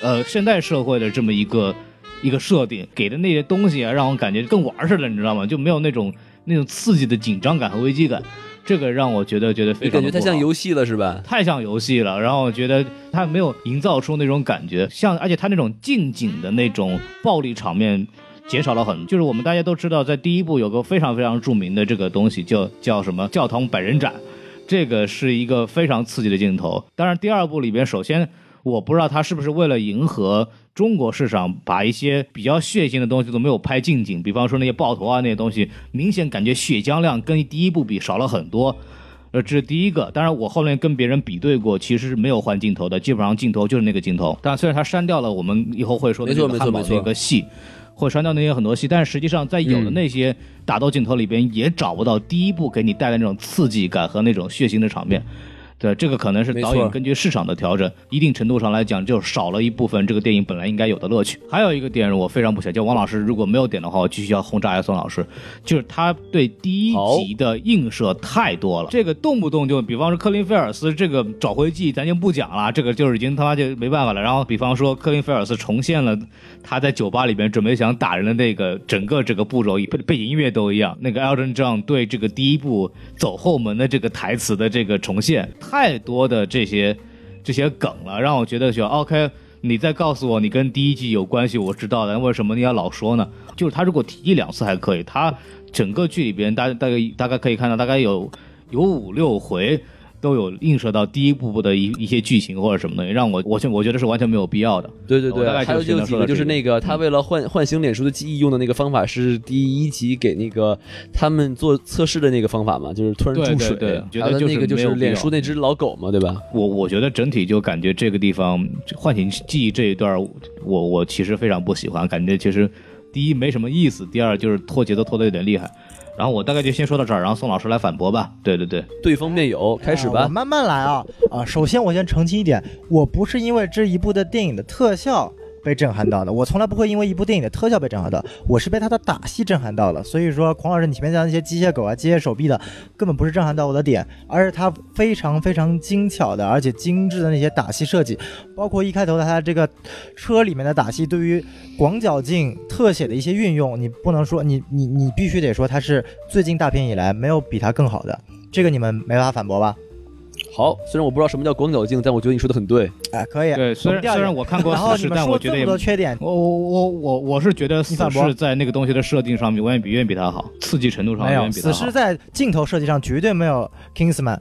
B: 呃现代社会的这么一个一个设定，给的那些东西啊，让我感觉更玩似的，你知道吗？就没有那种那种刺激的紧张感和危机感，这个让我觉得觉得非
C: 常感觉
B: 常地不好
C: 太像游戏了是吧？
B: 太像游戏了，然后我觉得它没有营造出那种感觉，像而且它那种近景的那种暴力场面减少了很，就是我们大家都知道，在第一部有个非常非常著名的这个东西叫叫什么教堂百人斩，这个是一个非常刺激的镜头。当然，第二部里边，首先我不知道他是不是为了迎合中国市场，把一些比较血腥的东西都没有拍近景，比方说那些爆头啊那些东西，明显感觉血浆量跟第一部比少了很多。呃，这是第一个。当然，我后面跟别人比对过，其实是没有换镜头的，基本上镜头就是那个镜头。但虽然他删掉了我们以后会说的那个汉堡那个戏，会删掉那些很多戏，但是实际上在有的
C: 嗯
B: 那些打斗镜头里边，也找不到第一部给你带来那种刺激感和那种血腥的场面。对，这个可能是导演根据市场的调整，一定程度上来讲，就少了一部分这个电影本来应该有的乐趣。还有一个点我非常不喜欢，就王老师如果没有点的话，我继续要轰炸一下宋老师，就是他对第一集的映射太多了，这个动不动就，比方说克林菲尔斯这个找回记忆，咱就不讲了，这个就是已经他妈就没办法了。然后比方说克林菲尔斯重现了他在酒吧里边准备想打人的那个整个这个步骤，背背景音乐都一样。那个 Elton John 对这个第一部走后门的这个台词的这个重现，太多的这些这些梗了，让我觉得就 OK。你再告诉我你跟第一季有关系，我知道了，为什么你要老说呢？就是他如果提一两次还可以，他整个剧里边大大概大概可以看到大概有有五六回都有映射到第一部的一一些剧情或者什么东西，让我我觉我觉得是完全没有必要的。
C: 对对对还有就几个，就是那个他为了唤唤醒脸书的记忆用的那个方法是第一集给那个他们做测试的那个方法嘛，就是突然注水，
B: 对对觉得就是
C: 那个就是脸书那只老狗嘛，对吧？
B: 我我觉得整体就感觉这个地方唤醒记忆这一段，我我其实非常不喜欢，感觉其实第一没什么意思，第二就是拖节奏拖得有点厉害。然后我大概就先说到这儿，然后宋老师来反驳吧。对对对，
C: 对方面有，开始吧。
A: 啊我慢慢来啊啊！首先，我先澄清一点，我不是因为这一部的电影的特效被震撼到的，我从来不会因为一部电影的特效被震撼到，我是被它的打戏震撼到了。所以说，孔老师你前面讲那些机械狗啊、机械手臂的，根本不是震撼到我的点，而是它非常非常精巧的而且精致的那些打戏设计，包括一开头的它这个车里面的打戏，对于广角镜特写的一些运用，你不能说你你你必须得说它是最近大片以来没有比它更好的。这个你们没法反驳吧？
C: 好，虽然我不知道什么叫广角镜，但我觉得你说的很对。
A: 哎，可以。
B: 对，虽然虽然我看过死侍，但我觉得也
A: 说这么多缺点，
B: 我我我我我是觉得死侍在那个东西的设定上面远远比远远比它好，刺激程度上远远比它好
A: 死侍。在镜头设计上绝对没有 Kingsman，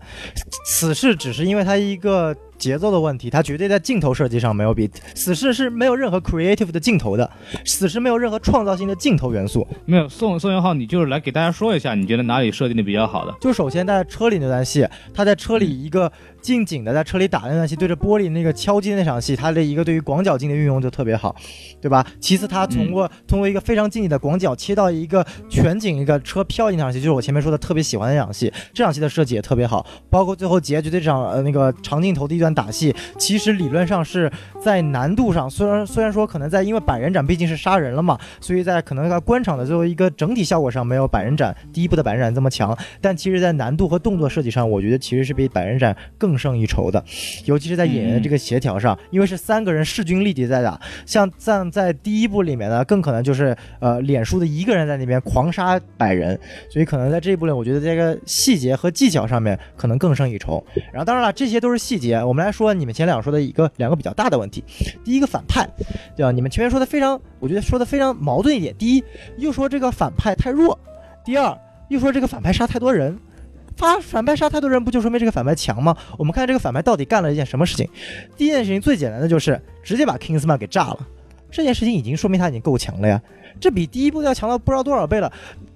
A: 死侍只是因为它一个节奏的问题，它绝对在镜头设计上没有比死侍是没有任何 creative 的镜头的，死侍没有任何创造性的镜头元素。
B: 没有宋宋元浩，你就是来给大家说一下，你觉得哪里设定的比较好的？
A: 就首先在车里那段戏，他在车里一个近景的在车里打的那段戏，对着玻璃那个敲击那场戏，他的一个对于广角镜的运用就特别好，对吧？其次，他通过、通过一个非常近的广角切到一个全景一个车飘移那场戏，就是我前面说的特别喜欢的那场戏，这场戏的设计也特别好，包括最后结局的这场呃那个长镜头的一段打戏，其实理论上是在难度上，虽然虽然说可能在因为百人斩毕竟是杀人了嘛，所以在可能在官场的最后一个整体效果上没有百人斩第一部的百人斩这么强，但其实在难度和动作设计上，我觉得其实是比百人斩更胜一筹的，尤其是在演员的这个协调上，因为是三个人势均力敌在打，像像在第一部里面呢，更可能就是呃脸书的一个人在那边狂杀百人，所以可能在这一部里，我觉得这个细节和技巧上面可能更胜一筹。然后当然了，这些都是细节，我们来说你们前两说的一个两个比较大的问题。第一个反派，对吧？你们前面说的非常，我觉得说的非常矛盾一点。第一，又说这个反派太弱；第二，又说这个反派杀太多人。发反派杀太多人，不就说明这个反派强吗？我们看这个反派到底干了一件什么事情。第一件事情最简单的就是直接把 Kingsman 给炸了，这件事情已经说明他已经够强了呀，这比第一部要强到不知道多少倍了。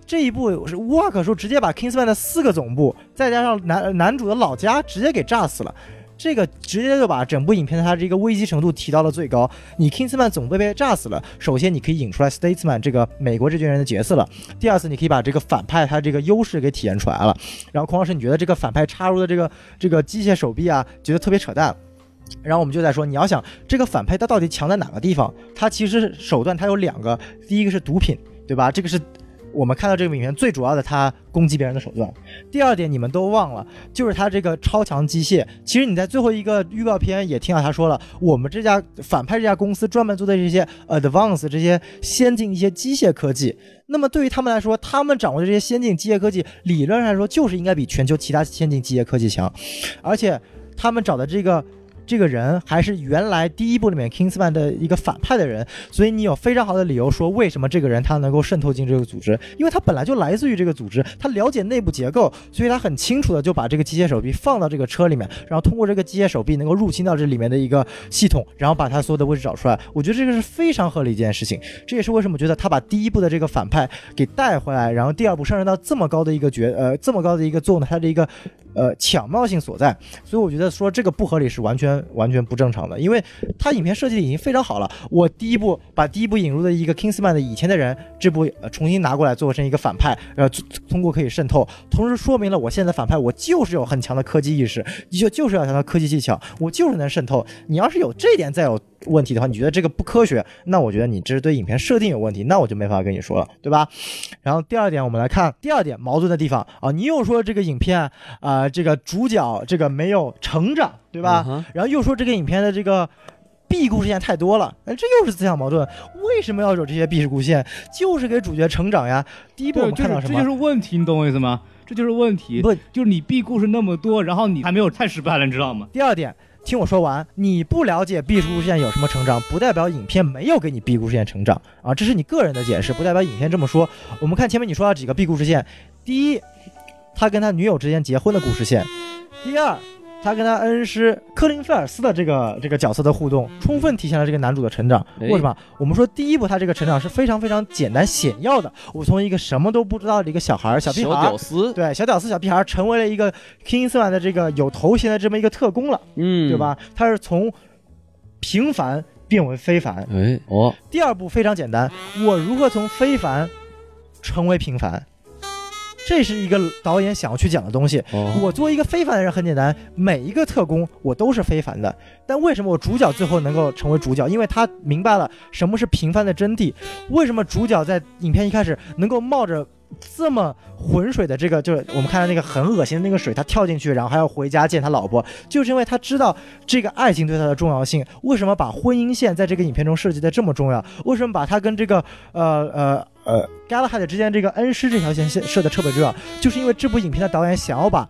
A: 这一部是无话可说，直接把 Kingsman 的四个总部，再加上男男主的老家，直接给炸死了。这个直接就把整部影片的它这个危机程度提到了最高。你 Kingsman 总被被炸死了，首先你可以引出来 Statesman 这个美国这群人的角色了。第二次，你可以把这个反派他这个优势给体现出来了。然后，孔老师，你觉得这个反派插入的这个这个机械手臂啊，觉得特别扯淡。然后我们就在说，你要想这个反派他到底强在哪个地方？他其实手段他有两个，第一个是毒品，对吧？这个是。我们看到这个影片最主要的他攻击别人的手段。第二点你们都忘了，就是他这个超强机械。其实你在最后一个预告片也听到他说了，我们这家反派这家公司专门做的这些 advance 这些先进一些机械科技。那么对于他们来说，他们掌握的这些先进机械科技，理论上来说就是应该比全球其他先进机械科技强，而且他们找的这个。这个人还是原来第一部里面 Kingsman 的一个反派的人，所以你有非常好的理由说为什么这个人他能够渗透进这个组织，因为他本来就来自于这个组织，他了解内部结构，所以他很清楚的就把这个机械手臂放到这个车里面，然后通过这个机械手臂能够入侵到这里面的一个系统，然后把他所有的位置找出来。我觉得这个是非常合理一件事情，这也是为什么觉得他把第一部的这个反派给带回来，然后第二部上升到这么高的一个角呃这么高的一个作用，他的一个呃巧妙性所在。所以我觉得说这个不合理是完全完全不正常的，因为他影片设计的已经非常好了。我第一部把第一部引入的一个 Kingsman 的以前的人，这部呃重新拿过来做成一个反派，然后通过可以渗透，同时说明了我现在反派我就是有很强的科技意识，就就是要强的科技技巧，我就是能渗透。你要是有这点再有问题的话，你觉得这个不科学，那我觉得你这是对影片设定有问题，那我就没法跟你说了，对吧？然后第二点，我们来看第二点矛盾的地方啊，你又说这个影片啊，这个主角这个没有成长。对吧？然后又说这个影片的这个 B 故事线太多了，哎，这又是自相矛盾。为什么要有这些 B 故事线？就是给主角成长呀。第一步我们看到什
B: 么？这就是问题，你懂我意思吗？这就是问题。
A: 不，
B: 就是你 B 故事那么多，然后你还没有太失败了，你知道吗？
A: 第二点，听我说完，你不了解 B 故事线有什么成长，不代表影片没有给你 B 故事线成长啊，这是你个人的解释，不代表影片这么说。我们看前面你说到几个 B 故事线，第一，他跟他女友之间结婚的故事线；第二。他跟他恩师科林·菲尔斯的这个这个角色的互动，充分体现了这个男主的成长。为什么？我们说第一部他这个成长是非常非常简单显要的。我从一个什么都不知道的一个小孩小屁孩，
C: 小屌丝，
A: 对，小屌丝小屁孩，成为了一个 Kingsman 的这个有头衔的这么一个特工了，嗯，对吧？他是从平凡变为非凡。
C: 哎，哦。
A: 第二步非常简单，我如何从非凡成为平凡？这是一个导演想要去讲的东西。我作为一个非凡的人，很简单，每一个特工我都是非凡的。但为什么我主角最后能够成为主角？因为他明白了什么是平凡的真谛。为什么主角在影片一开始能够冒着这么浑水的这个，就是我们看到那个很恶心的那个水，他跳进去，然后还要回家见他老婆，就是因为他知道这个爱情对他的重要性。为什么把婚姻线在这个影片中设计的这么重要？为什么把他跟这个呃呃？呃，Galahad 之间这个恩师这条线设的特别重要，就是因为这部影片的导演想要把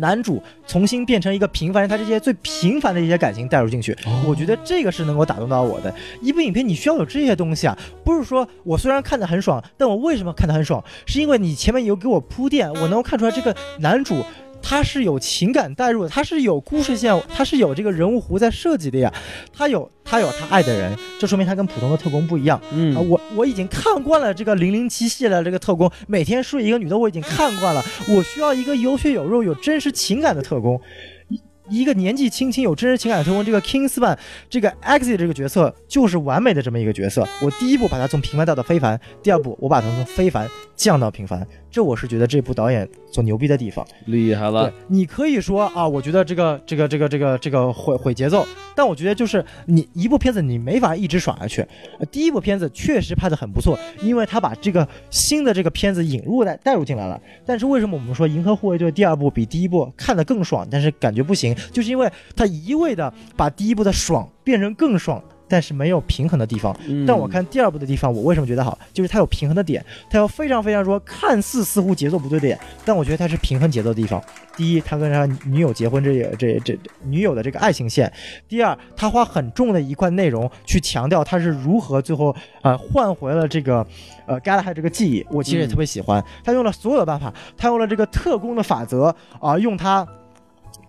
A: 男主重新变成一个平凡人，他这些最平凡的一些感情带入进去。我觉得这个是能够打动到我的。一部影片你需要有这些东西啊，不是说我虽然看得很爽，但我为什么看得很爽？是因为你前面有给我铺垫，我能够看出来这个男主。它是有情感代入的，它是有故事线，它是有这个人物弧在设计的呀。他有他有他爱的人，这说明他跟普通的特工不一样。
C: 嗯
A: 啊，我我已经看惯了这个零零七系列的这个特工，每天睡一个女的，我已经看惯了。我需要一个有血有肉、有真实情感的特工。一一个年纪轻轻有真实情感的特工，这个 Kingsman 这个 Exi 这个角色就是完美的这么一个角色。我第一步把他从平凡带到非凡，第二步我把他从非凡降到平凡，这我是觉得这部导演所牛逼的地方。
C: 厉害了，
A: 你可以说啊，我觉得这个这个这个这个这个毁毁节奏，但我觉得就是你一部片子你没法一直爽下去。呃第一部片子确实拍得很不错，因为他把这个新的这个片子引入带带入进来了。但是为什么我们说《银河护卫队》第二部比第一部看得更爽，但是感觉不行，就是因为他一味的把第一部的爽变成更爽。但是没有平衡的地方，
C: 嗯
A: 但我看第二部的地方，我为什么觉得好？就是它有平衡的点，它有非常非常说看似似乎节奏不对的点，但我觉得它是平衡节奏的地方。第一，他跟他女友结婚这个这这女友的这个爱情线；第二，他花很重的一块内容去强调他是如何最后呃换回了这个呃 g a l a 这个记忆，我其实也特别喜欢。他用了所有的办法，他用了这个特工的法则啊、用他。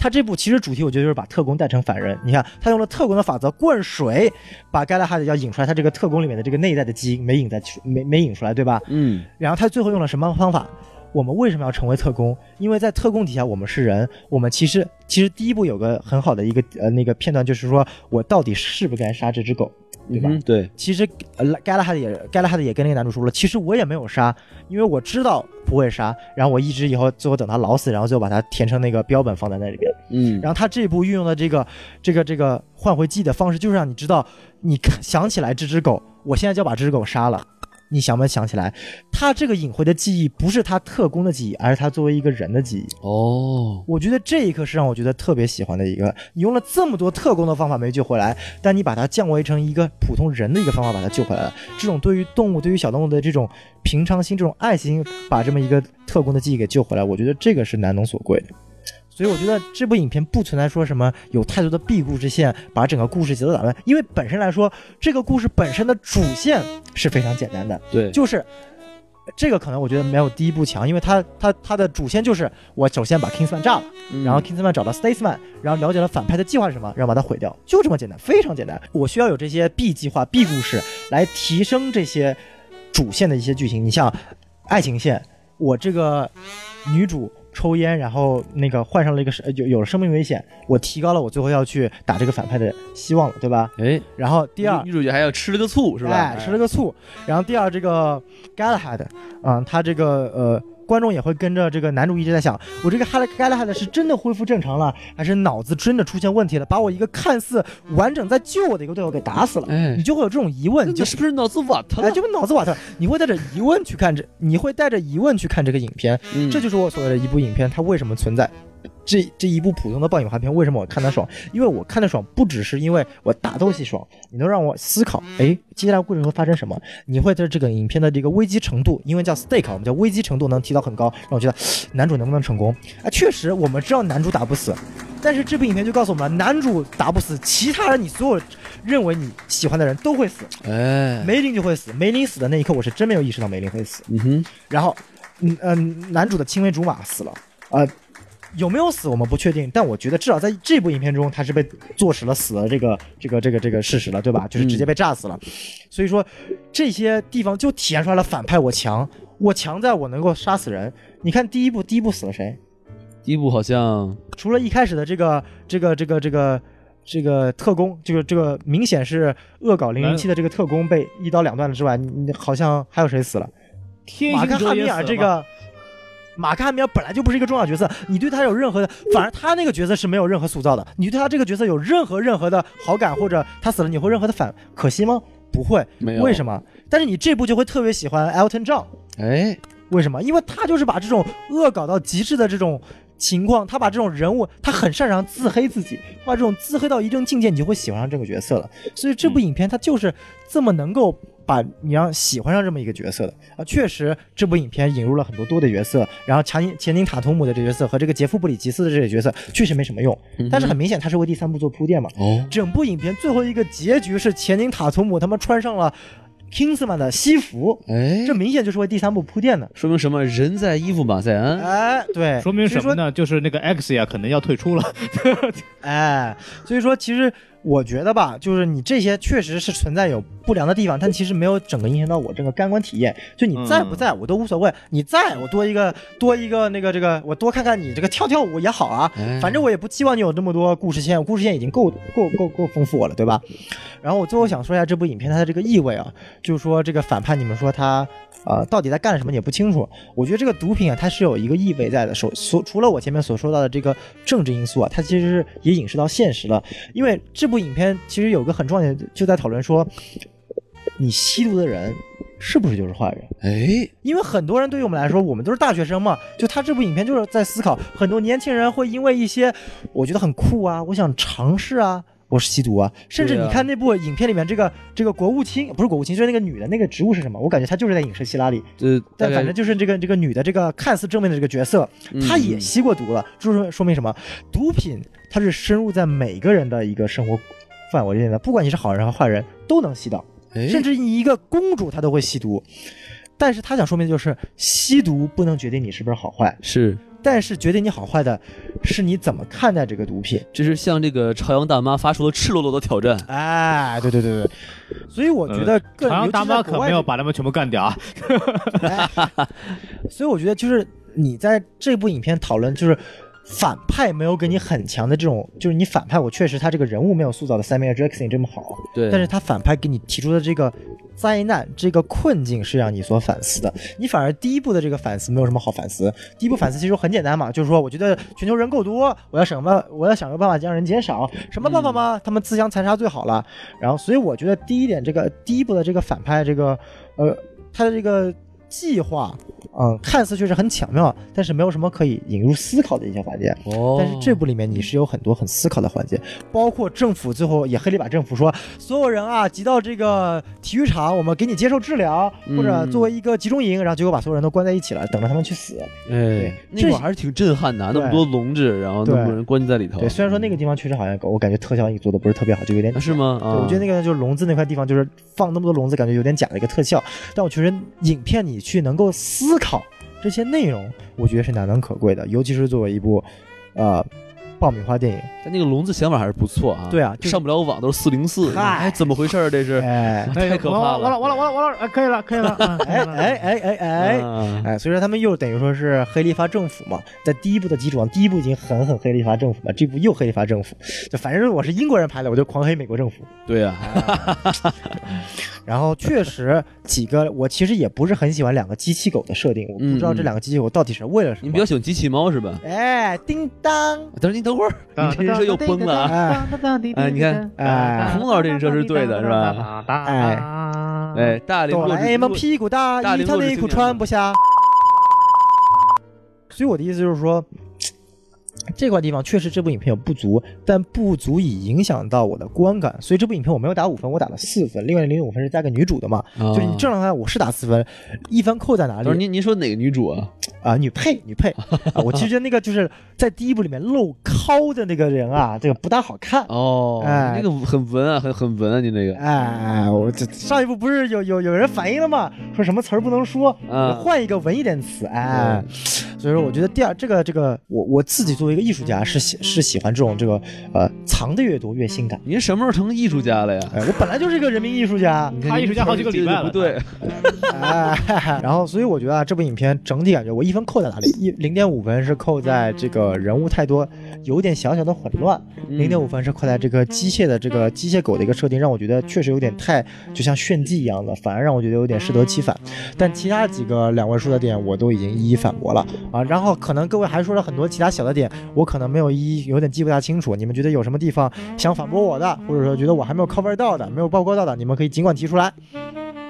A: 他这部其实主题，我觉得就是把特工带成反人。你看，他用了特工的法则灌水，把盖拉哈德要引出来，他这个特工里面的这个内在的基因没引在没没引出来，对吧？
C: 嗯
A: 然后他最后用了什么方法？我们为什么要成为特工？因为在特工底下，我们是人。我们其实其实第一部有个很好的一个呃那个片段，就是说我到底是不是该杀这只狗，对吧？
C: 嗯对，
A: 其实呃盖拉哈德也盖拉哈德也跟那个男主说了，其实我也没有杀，因为我知道不会杀。然后我一直以后最后等他老死，然后最后把他填成那个标本放在那里边。
C: 嗯
A: 然后他这一步运用的这个这个这个换回记忆的方式，就是让你知道，你看想起来这只狗，我现在就要把这只狗杀了。你想没想起来，他这个隐晦的记忆不是他特工的记忆，而是他作为一个人的记忆。
C: 哦，
A: 我觉得这一刻是让我觉得特别喜欢的一个。你用了这么多特工的方法没救回来，但你把它降维成一个普通人的一个方法把它救回来了。这种对于动物、对于小动物的这种平常心、这种爱心，把这么一个特工的记忆给救回来，我觉得这个是难能所贵的。所以我觉得这部影片不存在说什么有太多的 B 故事线把整个故事节奏打乱，因为本身来说，这个故事本身的主线是非常简单的，
C: 对，
A: 就是这个可能我觉得没有第一部强，因为它它它的主线就是我首先把 Kingsman 炸了，
C: 嗯
A: 然后 Kingsman 找到 Statesman，然后了解了反派的计划是什么，然后把它毁掉，就这么简单，非常简单。我需要有这些 B 计划、B 故事来提升这些主线的一些剧情。你像爱情线，我这个女主抽烟，然后那个患上了一个生有有了生命危险，我提高了我最后要去打这个反派的希望了，对吧？
C: 哎，
A: 然后第二
C: 女，主角还要吃了个醋是吧？
A: 哎，吃了个醋。然后第二，这个 Galahad，嗯、他这个呃，观众也会跟着这个男主一直在想，我这个 Gal Galahad 是真的恢复正常了，还是脑子真的出现问题了，把我一个看似完整在救我的一个队友给打死了？
C: 哎
A: 你就会有这种疑问，你就
C: 是不是脑子瓦特了？
A: 哎，就是脑子瓦特，你会带着疑问去看这，你会带着疑问去看这个影片，
C: 嗯
A: 这就是我所谓的一部影片，它为什么存在。这这一部普通的爆米花片，为什么我看得爽？因为我看得爽，不只是因为我打斗戏爽，你能让我思考，哎，接下来故事会发生什么？你会在这个影片的这个危机程度，因为叫 stake，我们叫危机程度能提到很高，让我觉得男主能不能成功？啊，确实我们知道男主打不死，但是这部影片就告诉我们了，男主打不死，其他人你所有认为你喜欢的人都会死，
C: 哎，
A: 梅林就会死。梅林死的那一刻，我是真没有意识到梅林会死。
C: 嗯哼，
A: 然后，嗯嗯、男主的青梅竹马死了，呃，有没有死我们不确定，但我觉得至少在这部影片中，他是被坐实了死了这个这个这个这个事实了，对吧？就是直接被炸死了。所以说，这些地方就体现出来了反派我强，我强在我能够杀死人。你看第一部，第一部死了谁？
C: 第一部好像
A: 除了一开始的这个这个这个这个这个特工，这个这个明显是恶搞零零七的这个特工被一刀两断了之外，你你好像还有谁死了？
B: 天
A: 马克汉密尔这个。马克汉密尔本来就不是一个重要角色，你对他有任何的，反而他那个角色是没有任何塑造的。你对他这个角色有任何任何的好感，或者他死了你会任何的反可惜吗？不会，
C: 没有
A: 为什么？但是你这部就会特别喜欢 Elton John，
C: 哎，
A: 为什么？因为他就是把这种恶搞到极致的这种情况，他把这种人物，他很擅长自黑自己，把这种自黑到一定境界，你就会喜欢上这个角色了。所以这部影片它就是这么能够把你让喜欢上这么一个角色的啊。确实，这部影片引入了很多多的角色，然后强尼前宁塔图姆的这角色和这个杰夫布里吉斯的这个角色确实没什么用，但是很明显他是为第三部做铺垫嘛。
C: 哦，
A: 整部影片最后一个结局是前宁塔图姆他们穿上了 Kingsman 的西服，
C: 哎，
A: 这明显就是为第三部铺垫的。
C: 说明什么？人在衣服马在鞍。
A: 哎，对，
B: 说明什么？呢？就是那个 X 呀，可能要退出了。
A: 哎，所以说其实我觉得吧，就是你这些确实是存在有不良的地方，但其实没有整个影响到我这个感官体验。就你在不在我都无所谓，你在我多一个多一个那个这个，我多看看你这个跳跳舞也好啊。
C: 哎
A: 反正我也不期望你有这么多故事线，我故事线已经够够够够丰富我了，对吧？然后我最后想说一下这部影片它的这个意味啊，就是说这个反派，你们说他呃到底在干什么也不清楚。我觉得这个毒品啊，它是有一个意味在的。首所除了我前面所说到的这个政治因素啊，它其实是也影射到现实了。因为这部影片其实有个很重要的，就在讨论说，你吸毒的人是不是就是坏人？
C: 哎，
A: 因为很多人对于我们来说，我们都是大学生嘛，就他这部影片就是在思考，很多年轻人会因为一些我觉得很酷啊，我想尝试啊。我是吸毒啊，甚至你看那部影片里面这个这个国务卿不是国务卿，就是那个女的那个职务是什么？我感觉她就是在影射希拉里，
C: 对
A: 但反正就是这个这个女的这个看似正面的这个角色，
C: 嗯
A: 她也吸过毒了，就是说明什么？毒品它是深入在每个人的一个生活范围内的，不管你是好人还是坏人，都能吸到。
C: 哎
A: 甚至你一个公主她都会吸毒。但是她想说明的就是，吸毒不能决定你是不是好坏，
C: 是，
A: 但是决定你好坏的是你怎么看待这个毒品。
C: 这是向这个朝阳大妈发出了赤裸裸的挑战。
A: 哎，对对对对，所以我觉得
B: 朝阳大妈可没有把他们全部干掉啊。
A: 所以我觉得就是你在这部影片讨论就是。反派没有给你很强的这种，就是你反派，我确实他这个人物没有塑造的 Samuel Jackson 这么好，
C: 对，
A: 但是他反派给你提出的这个灾难、这个困境是让你所反思的。你反而第一部的这个反思没有什么好反思。第一部反思其实很简单嘛，就是说，我觉得全球人够多，我要想办，我要想个办法将人减少。什么办法吗？他们自相残杀最好了。然后，所以我觉得第一点，这个第一部的这个反派，这个呃，他的这个。计划，嗯，看似确实很巧妙，但是没有什么可以引入思考的一些环节。
C: 哦，
A: 但是这部里面你是有很多很思考的环节，包括政府最后也黑了一把政府说，所有人啊集到这个体育场，我们给你接受治疗，
C: 嗯
A: 或者作为一个集中营，然后结果把所有人都关在一起了，等着他们去死。
C: 哎，那会儿还是挺震撼的啊，那么多笼子，然后那么多人关在里头。
A: 对，虽然说那个地方确实好像我感觉特效也做的不是特别好，就有点
C: 啊是吗？
A: 对，
C: 啊，
A: 我觉得那个就是笼子那块地方，就是放那么多笼子，感觉有点假的一个特效。但我确实影片你去能够思考这些内容，我觉得是难能可贵的，尤其是作为一部，呃，爆米花电影。
C: 但那个笼子想法还是不错啊。
A: 对啊就是
C: 上不了网都是四零四，哎，怎么回事儿？这是
A: 哎
C: 太可怕了
B: 完了完了完了完了，哎，可以了可以了。啊
A: 哎哎哎哎哎。
C: 啊
A: 哎，所以说他们又等于说是黑立法政府嘛，在第一部的基础上，第一部已经狠狠黑立法政府嘛，这部又黑立法政府，就反正我是英国人拍的，我就狂黑美国政府。
C: 对啊，
A: 然后确实几个，我其实也不是很喜欢两个机器狗的设定，我不知道
C: 嗯
A: 这两个机器狗到底是为了什么。
C: 你比较喜欢机器猫是吧？
A: 哎，叮当，
C: 但是你等会儿，你这人设又崩了啊！
A: 哎
C: 哎，你看，
A: 哎
C: 孔老师这人设是对的，是吧？
A: 哎
C: 哎，大龄
A: 哆啦
C: 弱智
A: A 梦屁股大，一条内裤穿不下。所以我的意思就是说，这块地方确实这部影片有不足，但不足以影响到我的观感。所以这部影片我没有打五分，我打了四分。另外零点五分是加给女主的嘛，
C: 啊
A: 就是你正常看我是打四分，一分扣在哪里
C: 您您说哪个女主啊？
A: 啊？女配女配 啊！我其实觉得那个就是在第一部里面露尻的那个人啊，这个不大好看。
C: 哦，
A: 哎
C: 那个很文啊，很很文啊，你那个
A: 哎，我这上一部不是有有有人反映了吗？说什么词儿不能说，
C: 啊
A: 换一个文艺点词。哎，所以说我觉得第二这个这个，我我自己作为一个艺术家是喜是喜欢这种这个呃藏的越多越性感。
C: 您什么时候成艺术家了呀？
A: 哎，我本来就是一个人民艺术家，
B: 他艺术家好几个礼拜了
C: 不对，
A: 哎，然后所以我觉得啊，这部影片整体感觉我一分扣在哪里？一零点五分是扣在这个人物太多，有点小小的混乱；
C: 嗯
A: 零点五分是扣在这个机械的这个机械狗的一个设定，让我觉得确实有点太就像炫技一样的，反而让我觉得有点适得其反。但其他几个两位数的点我都已经一一反驳了啊。然后可能各位还说了很多其他小的点，我可能没有一一有点记不大清楚。你们觉得有什么地方想反驳我的，或者说觉得我还没有 cover 到的，没有曝光到的，你们可以尽管提出来。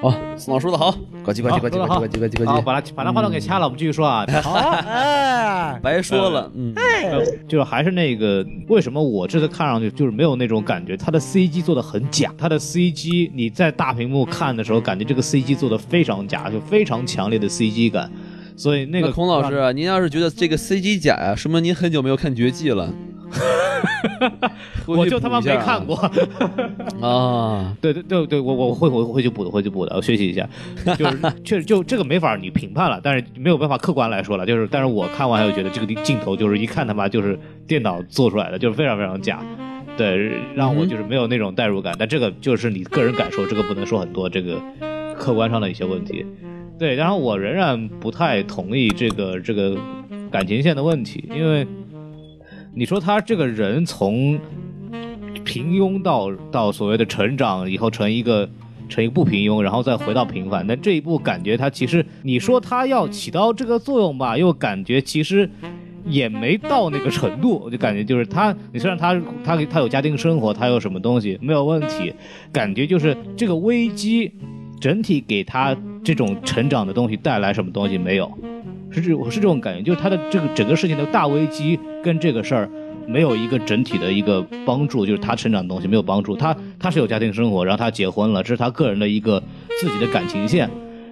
C: 好，宋老师说的好，呱唧呱唧呱唧呱唧呱唧呱唧呱
B: 好，
C: 唧，
B: 把他把他话筒给掐了，我们继续说啊。
A: 好，哎，
C: 白说了，嗯，
B: 呃就是还是那个，为什么我这次看上去就是没有那种感觉？它的 CG 做的很假，它的 CG 你在大屏幕看的时候，感觉这个 CG 做的非常假，就非常强烈的 CG 感。所以那个
C: 那孔老师，啊，您要是觉得这个 CG 假呀，说明您很久没有看《绝技》了。
B: 我就他妈没看过。
C: 啊。
B: 对对对对，我我会我会去补的，会去补的，我学习一下。就是确实就这个没法你评判了，但是没有办法客观来说了。就是但是我看完还有觉得这个镜头就是一看他妈就是电脑做出来的，就是非常非常假。对，让我就是没有那种代入感。但这个就是你个人感受，这个不能说很多这个客观上的一些问题。对，然后我仍然不太同意这个这个感情线的问题，因为你说他这个人从平庸到到所谓的成长以后成一个成一个不平庸，然后再回到平凡，但这一步感觉他其实你说他要起到这个作用吧，又感觉其实也没到那个程度，我就感觉就是他，你虽然他他他有家庭生活，他有什么东西没有问题，感觉就是这个危机整体给他这种成长的东西带来什么东西没有，是这我是这种感觉，就是他的这个整个事情的大危机跟这个事儿没有一个整体的一个帮助，就是他成长的东西没有帮助。他他是有家庭生活，然后他结婚了，这是他个人的一个自己的感情线，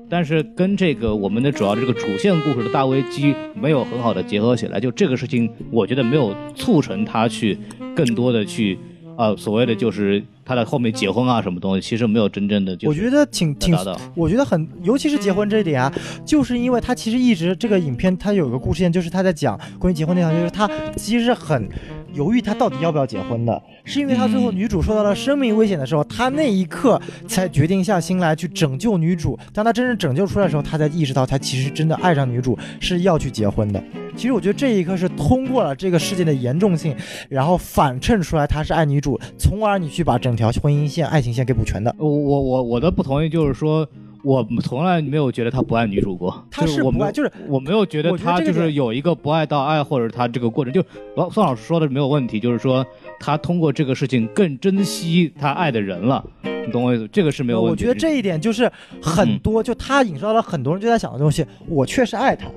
B: 但是跟这个我们的主要这个主线故事的大危机没有很好的结合起来。就这个事情，我觉得没有促成他去更多的去。呃，所谓的就是他在后面结婚啊什么东西，其实没有真正的就
A: 我觉得挺挺我觉得很，尤其是结婚这一点啊，就是因为他其实一直这个影片它有一个故事线，就是他在讲关于结婚那场，就是他其实很犹豫他到底要不要结婚的，是因为他最后女主受到了生命危险的时候，他那一刻才决定下心来去拯救女主。当他真正拯救出来的时候，他才意识到他其实真的爱上女主是要去结婚的。其实我觉得这一刻是通过了这个事件的严重性，然后反衬出来他是爱女主，从而你去把整条婚姻线、爱情线给补全的。
B: 我我我我的不同意就是说，我从来没有觉得他不爱女主过，
A: 他
B: 就是
A: 不爱，就是
B: 我没有觉得他就是有一个不爱到爱，或者他这个过程，就王宋老师说的没有问题，就是说他通过这个事情更珍惜他爱的人了，你懂我意思？这个是没有问题的。
A: 我觉得这一点就是很多，就他引申到了很多人就在想的东西。我确实爱他，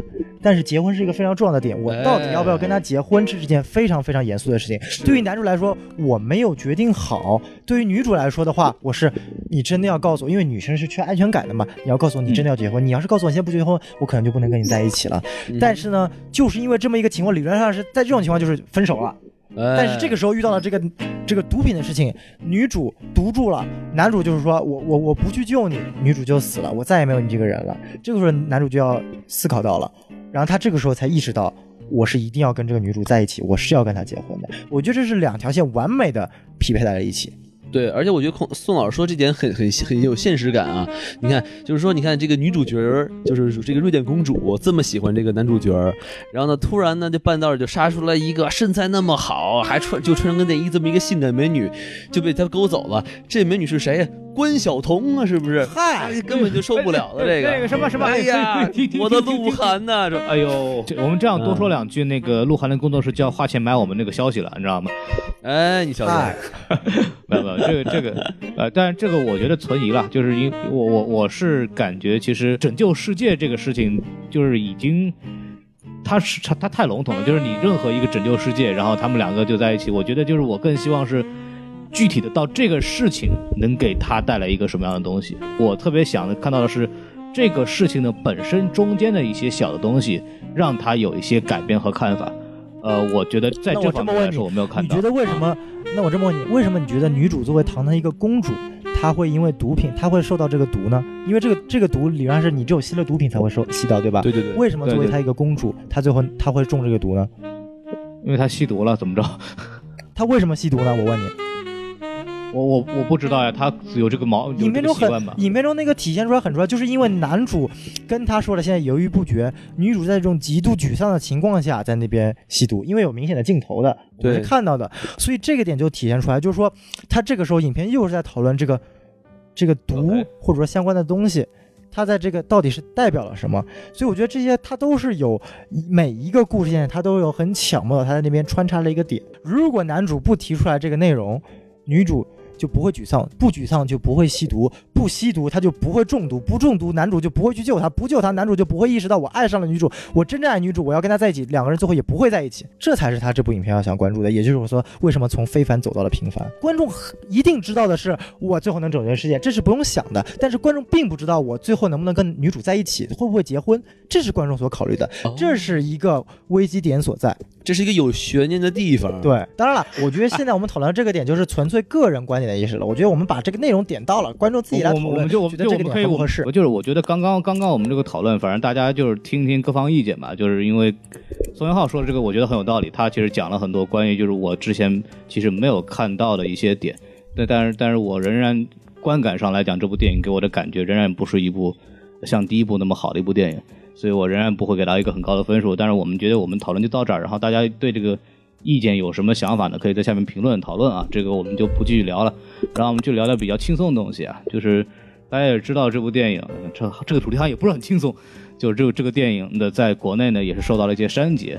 A: 但是结婚是一个非常重要的点。我到底要不要跟他结婚，这是件非常非常严肃的事情。对于男主来说，我没有决定好；对于女主来说的话，我是你真的要告诉我，因为女生是缺安全感的嘛，你要告诉我你真的要结婚。你要是告诉我你现在不结婚，我可能就不能跟你在一起了。但是呢，就是因为这么一个情况，理论上是在这种情况就是分手了。但
C: 但
A: 是这个时候遇到了这个这个毒品的事情，女主毒住了，男主就是说我我我不去救你，女主就死了，我再也没有你这个人了。这个时候男主就要思考到了，然后他这个时候才意识到，我是一定要跟这个女主在一起，我是要跟她结婚的。我觉得这是两条线完美的匹配在了一起。
C: 对，而且我觉得孔宋老师说这点很很很有现实感啊！你看，就是说，你看这个女主角，就是这个瑞典公主这么喜欢这个男主角，然后呢，突然呢，就半道就杀出来一个身材那么好，还穿就穿上个内衣这么一个性感美女，就被他勾走了。这美女是谁？关晓彤啊，是不是？
A: 嗨
C: 哎根本就受不了了，这个
B: 那个什么什么，
C: 哎呀我的鹿晗呐，这
B: 哎呦，我们这样多说两句，那个鹿晗的工作室就要花钱买我们那个消息了，你知道吗？
C: 哎，你瞧瞧，
A: 嗨，
B: 没有没有，这个这个呃，但是这个我觉得存疑了，就是因我我我是感觉其实拯救世界这个事情就是已经。他是他他太笼统了，就是你任何一个拯救世界，然后他们两个就在一起，我觉得就是我更希望是具体的到这个事情能给他带来一个什么样的东西。我特别想看到的是这个事情的本身中间的一些小的东西，让他有一些改变和看法。呃，我觉得在
A: 那
B: 这方面来说，我没有看到
A: 你觉。得为什么？那我这么问你，为什么你觉得女主作为堂堂一个公主，她会因为毒品，她会受到这个毒呢？因为这个这个毒理论上是你只有吸了毒品才会受吸到，对吧？
C: 对对对，
A: 为什么作为她一个公主，她最后她会中这个毒呢？
B: 因为他吸毒了，怎么着？
A: 她为什么吸毒呢？我问你，
B: 我我我不知道呀，他有这个毛
A: 影片中很，？影片中那个体现出来很重要，就是因为男主跟他说了现在犹豫不决，女主在这种极度沮丧的情况下在那边吸毒，因为有明显的镜头的，我们是看到的，所以这个点就体现出来，就是说他这个时候影片又是在讨论这个这个毒或者说相关的东西。他在这个到底是代表了什么？所以我觉得这些他都是有每一个故事线，他都有很巧妙的，它在那边穿插了一个点。如果男主不提出来这个内容，女主就不会沮丧，不沮丧就不会吸毒，不吸毒他就不会中毒，不中毒男主就不会去救他，不救他男主就不会意识到我爱上了女主，我真正爱女主，我要跟她在一起，两个人最后也不会在一起，这才是他这部影片要想关注的。也就是我说，为什么从非凡走到了平凡？观众一定知道的是，我最后能拯救世界，这是不用想的。但是观众并不知道我最后能不能跟女主在一起，会不会结婚，这是观众所考虑的，
C: 哦
A: 这是一个危机点所在。
C: 这是一个有悬念的地方。，
A: 对，当然了，我觉得现在我们讨论这个点就是纯粹个人观点的意识了。我觉得我们把这个内容点到了，观众自己来讨论，
B: 我们我们就我
A: 觉得这个点
B: 们就我们可以，我
A: 合适
B: 我？就是我觉得刚刚刚刚我们这个讨论，反正大家就是听听各方意见吧。就是因为宋元浩说的这个，我觉得很有道理。他其实讲了很多关于就是我之前其实没有看到的一些点，但但是但是我仍然观感上来讲，这部电影给我的感觉仍然不是一部像第一部那么好的一部电影，所以我仍然不会给他一个很高的分数。但是我们觉得我们讨论就到这儿，然后大家对这个意见有什么想法呢？可以在下面评论讨论啊，这个我们就不继续聊了。然后我们就聊聊比较轻松的东西啊，就是大家也知道这部电影，这这个主题好像也不是很轻松，就是这个这个电影的在国内呢也是受到了一些删节。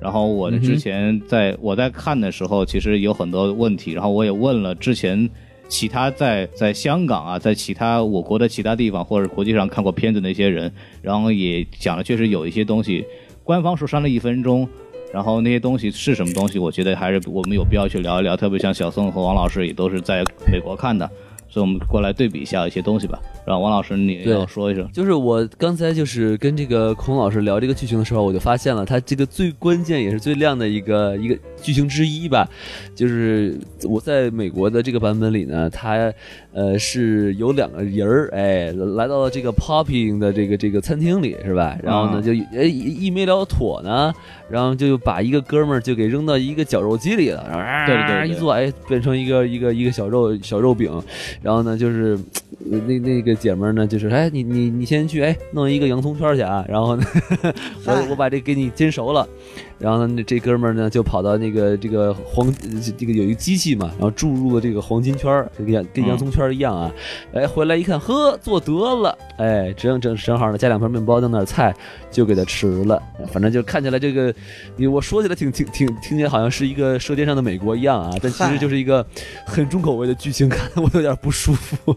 B: 然后我之前在我在看的时候，其实有很多问题，然后我也问了之前其他在在香港啊，在其他我国的其他地方或者国际上看过片子的一些人，然后也讲了，确实有一些东西，官方说删了一分钟，然后那些东西是什么东西，我觉得还是我们有必要去聊一聊，特别像小宋和王老师也都是在美国看的，所以我们过来对比一下一些东西吧。然后王老师你也说一声，
C: 就是我刚才就是跟这个孔老师聊这个剧情的时候，我就发现了他这个最关键也是最亮的一个一个剧情之一吧，就是我在美国的这个版本里呢，他呃是有两个人儿，哎，来到了这个 Popping 的这个这个餐厅里是吧？然后呢就哎一一没聊妥呢，然后就把一个哥们儿就给扔到一个绞肉机里了，然后啊
B: 对对对对
C: 一坐哎变成一个一个一个小肉小肉饼，然后呢就是呃那那个姐们儿呢就是哎你你你先去哎弄一个洋葱圈去啊，然后呢 我我把这给你煎熟了。然后呢，这哥们儿呢就跑到那个这个黄这个有一个机器嘛，然后注入了这个黄金圈儿，这个洋跟洋葱圈一样啊。哎，回来一看，呵，做得了，哎，正正正好呢，加两片面包，弄点菜，就给他吃了。反正就看起来这个，你我说起来挺挺挺听起来好像是一个舌尖上的美国一样啊，但其实就是一个很重口味的剧情，看得我有点不舒服。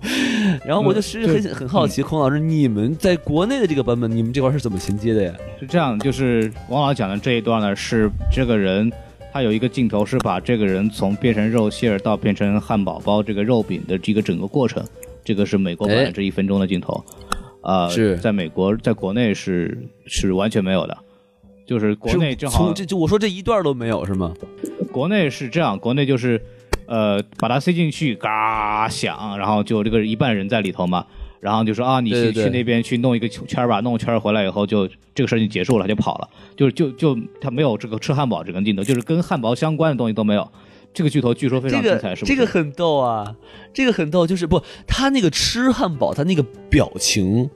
C: 然后我就其实很很好奇，孔老师，你们在国内的这个版本，你们这块是怎么衔接的呀？
B: 是这样，就是王老讲的这一段呢，是这个人他有一个镜头是把这个人从变成肉馅儿到变成汉堡包这个肉饼的这个整个过程，这个是美国版
C: 哎
B: 的这一分钟的镜头，呃，
C: 是
B: 在美国在国内是是完全没有的，就是国内正好
C: 从这就我说这一段都没有是吗？
B: 国内是这样，国内就是，呃，把它塞进去，嘎响，然后就这个一半人在里头嘛，然后就说啊，你去去那边去弄一个圈儿吧，弄个圈儿回来以后就这个事儿就结束了，就跑了，就就就他没有这个吃汉堡这个镜头，就是跟汉堡相关的东西都没有。这个巨头据说非常精彩，
C: 个
B: 是不是？
C: 这个很逗啊，这个很逗，就是不他那个吃汉堡，他那个表情，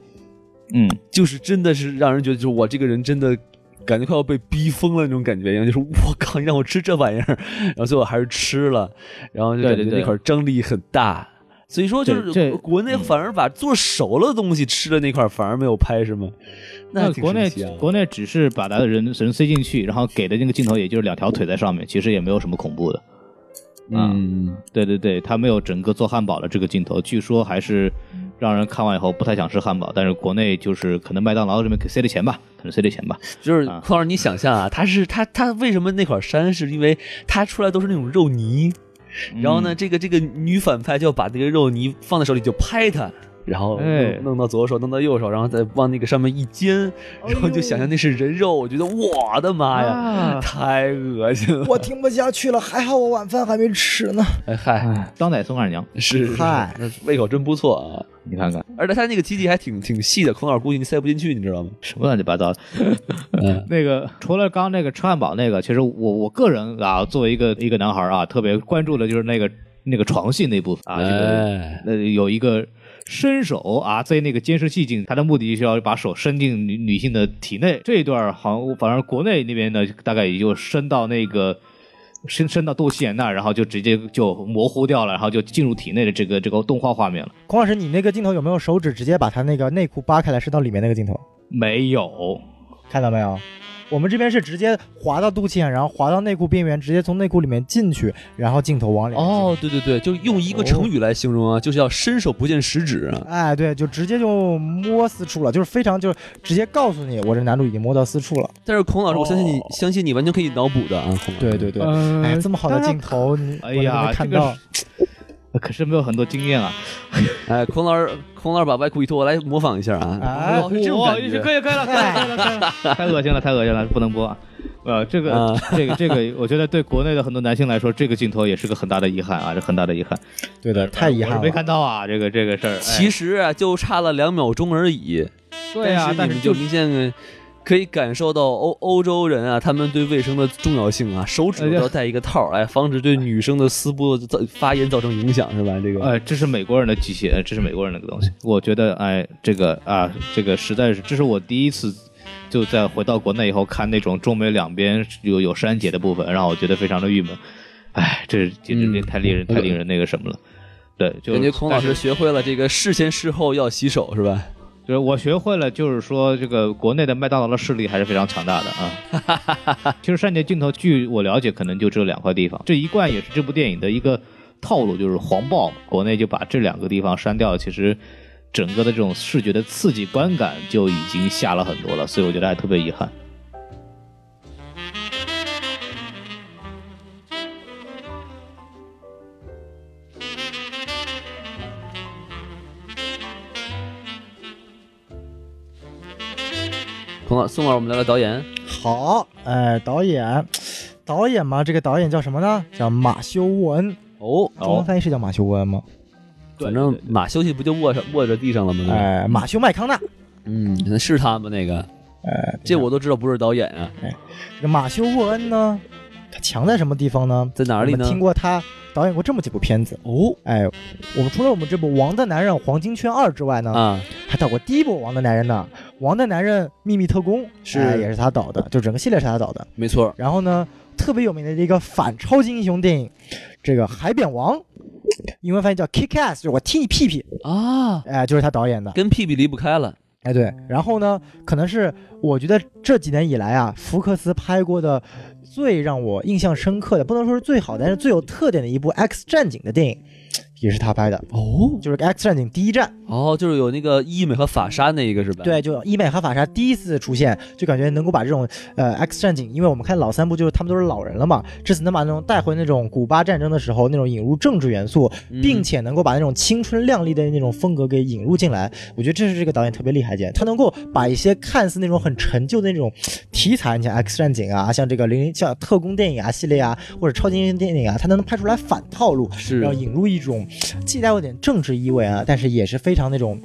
B: 嗯，
C: 就是真的是让人觉得，就是我这个人真的感觉快要被逼疯了那种感觉一样，就是 我靠，你让我吃这玩意儿，然后最后还是吃了，然后就感觉那块儿张力很大。所以说，就是
B: 这
C: 国内反而把做熟了的东西吃的那块反而没有拍，是吗？那
B: 国内国内只是把他的人人塞进去，然后给的那个镜头也就是两条腿在上面，其实也没有什么恐怖的。啊
C: 嗯，
B: 对对对，他没有整个做汉堡的这个镜头，据说还是让人看完以后不太想吃汉堡。但是国内就是可能麦当劳这边给塞的钱吧，可能塞的钱吧。
C: 就是
B: 啊
C: 匡老师，你想象啊，他是他他为什么那块山？是因为他出来都是那种肉泥，然后呢，
B: 嗯
C: 这个这个女反派就要把这个肉泥放在手里就拍他。然后弄,、到左手，弄到右手，然后再往那个上面一煎，然后就想象那是人肉，我觉得我的妈呀，
B: 啊
C: 太恶心了！
A: 我听不下去了，还好我晚饭还没吃呢。
C: 哎嗨，
B: 当代宋二娘，
C: 是是是
A: 嗨
C: 那胃口真不错啊！
B: 你看看
C: 而且他那个基地还挺挺细的，孔老师估计你塞不进去，你知道吗？
B: 什么乱七八糟的。
C: 嗯，
B: 那个除了刚刚那个吃汉堡那个，其实我我个人啊，作为一个一个男孩啊，特别关注的就是那个那个床戏那部分啊，这个
C: 哎，
B: 那有一个伸手啊，在那个监视器镜，他的目的就是要把手伸进女女性的体内。这一段好像反正国内那边呢，大概也就伸到那个伸伸到肚脐眼那儿，然后就直接就模糊掉了，然后就进入体内的这个这个动画画面了。
A: 孔老师，你那个镜头有没有手指直接把他那个内裤扒开来伸到里面那个镜头？
B: 没有，
A: 看到没有？我们这边是直接滑到肚脐眼，然后滑到内裤边缘，直接从内裤里面进去，然后镜头往里面。
C: 哦，对对对，就用一个成语来形容啊，就是要伸手不见十指啊。
A: 哎，对，就直接就摸私处了，就是非常就是直接告诉你，我这男主已经摸到私处了。
C: 但是孔老师，我相信你，
B: 哦
C: 相信你完全可以脑补的啊，孔老师。
A: 对对对，
B: 嗯
A: 哎，这么好的镜头，你
B: 哎呀
A: 看到。
B: 可是没有很多经验啊。
C: 哎，孔老师，孔老师把外裤一脱，我来模仿一下啊。
A: 哎
C: 这种
B: 哇
C: 感觉。
B: 可以可以了，可以了，太恶心了，太恶心了，不能播啊。呃，这个、
C: 啊
B: 这个这个，我觉得对国内的很多男性来说，这个镜头也是个很大的遗憾啊，这很大的遗憾。
A: 对的，太遗憾了。
B: 没看到啊，这个这个事儿。哎
C: 其实啊，就差了两秒钟而已。
B: 对啊，
C: 但
B: 但是就
C: 明显可以感受到欧欧洲人啊，他们对卫生的重要性啊，手指头都要戴一个套儿，哎，防止对女生的私部造发炎造成影响，是吧？这个，
B: 哎，这是美国人的极限，这是美国人的东西。我觉得，哎，这个啊，这个实在是，这是我第一次就在回到国内以后看那种中美两边有有删节的部分，让我觉得非常的郁闷。哎，这简直
C: 嗯
B: 太令人、太令人那个什么了。对，就
C: 感觉孔老师学会了这个事前事后要洗手，是吧？
B: 就是我学会了，就是说这个国内的麦当劳的势力还是非常强大的啊。其实删节镜头，据我了解，可能就只有两块地方，这一贯也是这部电影的一个套路，就是黄暴嘛，国内就把这两个地方删掉，其实整个的这种视觉的刺激观感就已经下了很多了，所以我觉得还特别遗憾。
C: 孔老宋老师，我们聊聊导演。
A: 好，哎，导演，导演嘛，这个导演叫什么呢？叫马修·沃恩。
C: 哦，
A: 中文翻译是叫马修·沃恩吗？
C: 反正马休息不就卧上卧着地上了吗？
A: 哎，马修·麦康纳。
C: 嗯，那是他吗？那个，
A: 哎，
C: 这我都知道不是导演啊，哎
A: 这个马修·沃恩呢，他强在什么地方呢？
C: 在哪里呢
A: 我听过他导演过这么几部片子。
C: 哦
A: 哎，我们除了我们这部《王的男人》黄金圈二之外呢，
C: 啊，
A: 还导过第一部《王的男人》呢，《王的男人秘密特工》
C: 是
A: 哎也是他导的，就整个系列是他导的。
C: 没错，
A: 然后呢，特别有名的一个反超级英雄电影，这个《海扁王》，英文翻译叫 Kick Ass，就是我踢你屁屁，
C: 啊，
A: 哎，就是他导演的。
C: 跟屁屁离不开了。
A: 哎，对，然后呢，可能是我觉得这几年以来啊，福克斯拍过的最让我印象深刻的，不能说是最好，但是最有特点的一部 X 战警的电影，也是他拍的，
C: 哦
A: 就是 X 战警第一战。
C: 哦，就是有那个医美和法沙那一个是吧？，
A: 对，就伊美和法莎第一次出现，就感觉能够把这种呃 X 战警，因为我们看老三部就是他们都是老人了嘛，这次能把那种带回那种古巴战争的时候那种引入政治元素，
C: 嗯
A: 并且能够把那种青春靓丽的那种风格给引入进来，我觉得这是这个导演特别厉害一点，他能够把一些看似那种很陈旧的那种题材，你像 X 战警啊，像这个零零像特工电影啊系列啊，或者超级英雄电影啊，他能拍出来反套路，
C: 是
A: 然后引入一种既带有点政治意味啊，但是也是非常那种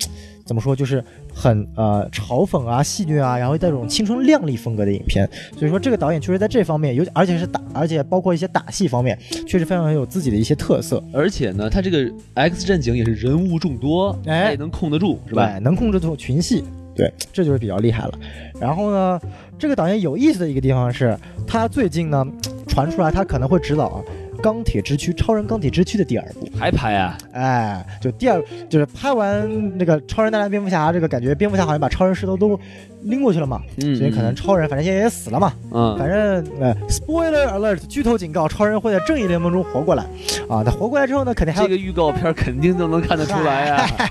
A: 怎么说，就是很呃嘲讽啊、戏谑啊，然后带这种青春靓丽风格的影片。所以说，这个导演确实在这方面，有而且是打，而且包括一些打戏方面，确实非常有自己的一些特色，
C: 而且呢，他这个 X 战警也是人物众多，
A: 哎
C: 也能控得住，是吧？
A: 对？能控制住群戏，对，这就是比较厉害了。然后呢，这个导演有意思的一个地方是，他最近呢传出来他可能会指导啊《钢铁之躯》《超人钢铁之躯》的第二部。
C: 还拍啊？
A: 哎，就第二就是拍完那个超人大战蝙蝠侠，这个感觉蝙蝠侠好像把超人势头都拎过去了嘛，
C: 嗯，
A: 所以可能超人反正现在也死了嘛，
C: 嗯，
A: 反正呃，spoiler alert，剧透警告，超人会在正义联盟中活过来，啊，他活过来之后呢，肯定还有，
C: 这个预告片肯定就能看得出来呀啊。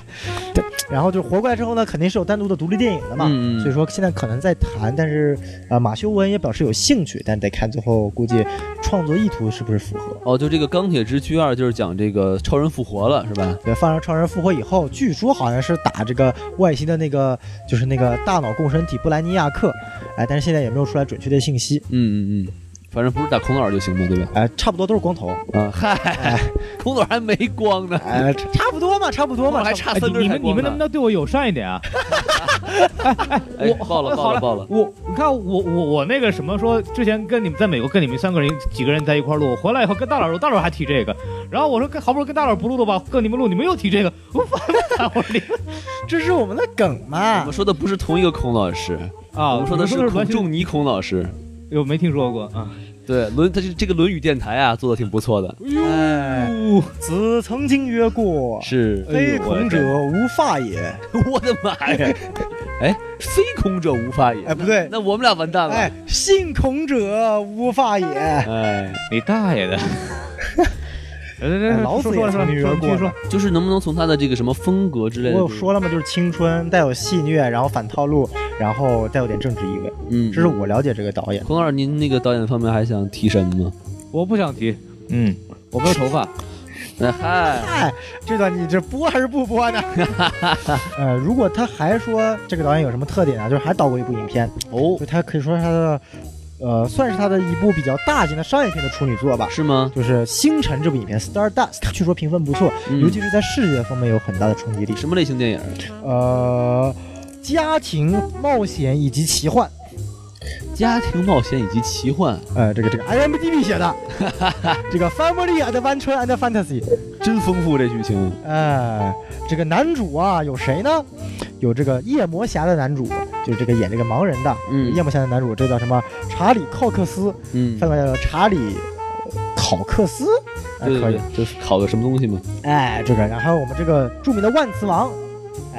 A: 然后就活过来之后呢，肯定是有单独的独立电影的嘛，所以说现在可能在谈，但是呃，马修·文也表示有兴趣，但得看最后估计创作意图是不是符合。
C: 哦，就这个钢铁之躯二就是讲这个超人复活了，是吧？
A: 对，放上超人复活以后，据说好像是打这个外星的那个，就是那个大脑共生体布莱尼亚克，哎，但是现在也没有出来准确的信息，
C: 嗯嗯嗯，反正不是打孔老师就行嘛，对吧？
A: 哎，差不多都是光头，
C: 啊，嗨，孔老师还没光呢，
A: 哎，差差不多嘛，差不多嘛，
C: 还
A: 差
C: 三根
B: 你们你们能不。能对我友善一点啊？
C: 哎，
B: 我
C: 爆了爆
B: 好
C: 了爆了！
B: 我你看我我我那个什么说，之前跟你们在美国跟你们三个人几个人在一块儿录，我回来以后跟大老师，大老师还提这个，然后我说跟好不容易跟大老师不录了吧，跟你们录，你们又提这个，我烦不烦？我说你们
A: 这是我们的梗
C: 我
A: 嘛
C: 们，说的不是同一个孔老师，
B: 啊，
C: 我们说的是孔仲尼孔老师。
B: 有没听说过啊？
C: 对，论他这这个《论语》电台啊，做的挺不错的。
A: 哎，
B: 哟，
A: 子曾经曰过，
C: 是，
A: 非孔者无发也。
C: 我的妈呀！哎，非孔者无发也。
A: 哎，不对，
C: 那我们俩完蛋了。
A: 哎，信孔者无发也。
C: 哎，
B: 你大爷的！来来来，
A: 老子也
B: 说说
A: 过
B: 说继续说。
C: 就是能不能从他的这个什么风格之类的？
A: 我有说了吗？就是青春，带有戏谑，然后反套路，然后带有点政治意味。
C: 嗯，
A: 这是我了解这个导演。
C: 孔老师，您那个导演方面还想提神吗？
B: 我不想提，嗯，我没有头发。
C: 哎嗨，
A: 嗨，这段你这播还是不播呢？呃，如果他还说这个导演有什么特点啊，就是还导过一部影片，
C: 哦
A: 就，他可以说他的，呃，算是他的一部比较大型的商业片的处女作吧。
C: 是吗？
A: 就是《星辰》这部影片，《Star Dust》，据说评分不错，
C: 嗯
A: 尤其是在视觉方面有很大的冲击力。
C: 什么类型电影？
A: 呃，家庭冒险以及奇幻，
C: 家庭冒险以及奇幻，
A: 呃，这个这个 IMDB 写的，这个 Family Adventure and Fantasy，
C: 真丰富这剧情。
A: 哎，这个男主啊有谁呢？有这个夜魔侠的男主，就是这个演这个盲人的，
C: 嗯
A: 夜幕下的男主，这叫什么？查理·考克斯，
C: 嗯，
A: 翻过来叫查理呃考克斯，哎，可以
C: 对对对，，就是考个什么东西吗。
A: 哎，这个，然后我们这个著名的万磁王，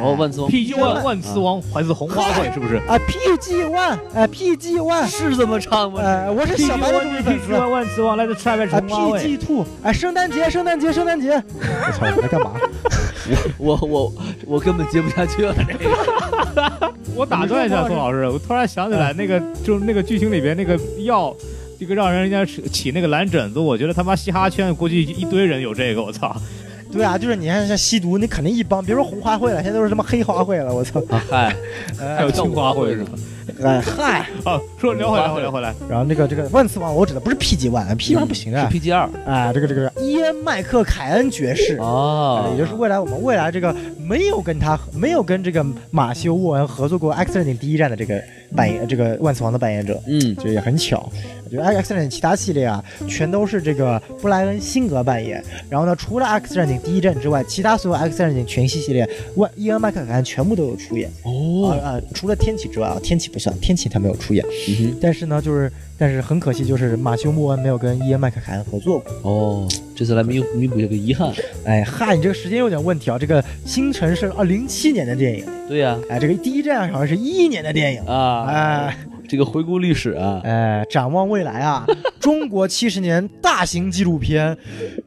C: 哦，万磁王
B: PG One，万磁王来自红花会是不是
A: 啊，PG One，哎，PG One，
C: 是这么唱吗？
A: 哎，我是小白的忠实粉丝。
B: 万万磁王来自塞外
A: 啊，PG Two，哎，圣诞节，圣诞节，圣诞节！我操，你在干嘛？
C: 我我我我根本接不下去了。这 个
B: 我打断一下宋老师，我突然想起来，那个就是那个剧情里边那个药，这个让人家起起那个蓝疹子，我觉得他妈嘻哈圈估计一堆人有这个，我操！
A: 对啊，就是你看像吸毒，你肯定一帮，别说红花会了，现在都是什么黑花会了，我操！哎
B: 还有青花会是吧？
A: 哎。嗨，
B: 啊，说聊回来，聊回来，聊回来，
A: 然后那个这个万磁王，我指的不是 PG One，PG One 不行啊。
C: 是。PG 二。
A: 啊，这个这个伊恩麦克凯恩爵士。
C: 哦。
A: 哎，也就是未来我们未来这个没有跟他没有跟这个马修沃恩合作过《X 战警》第一站的这个扮演这个万磁王的扮演者，
C: 嗯
A: 就也很巧。就《X 战警》其他系列啊，全都是这个布莱恩辛格扮演。然后呢，除了《X 战警》第一战之外，其他所有《X 战警》全系系列，万伊恩麦克凯恩全部都有出演。
C: 哦，
A: 除了天启之外啊，天启不算，天启他没有出演。
C: 嗯
A: 但是呢，就是但是很可惜，就是马修莫恩没有跟伊恩麦克凯恩合作过。
C: 哦，这次来弥弥补这个遗憾。
A: 哎，嗨，你这个时间有点问题啊。这个《星辰》是二零七年的电影，
C: 对呀，
A: 哎，这个第一站好像是一一年的电影。
C: 啊，
A: 哎
C: 这个回顾历史啊，
A: 哎，展望未来啊，中国七十年大型纪录片《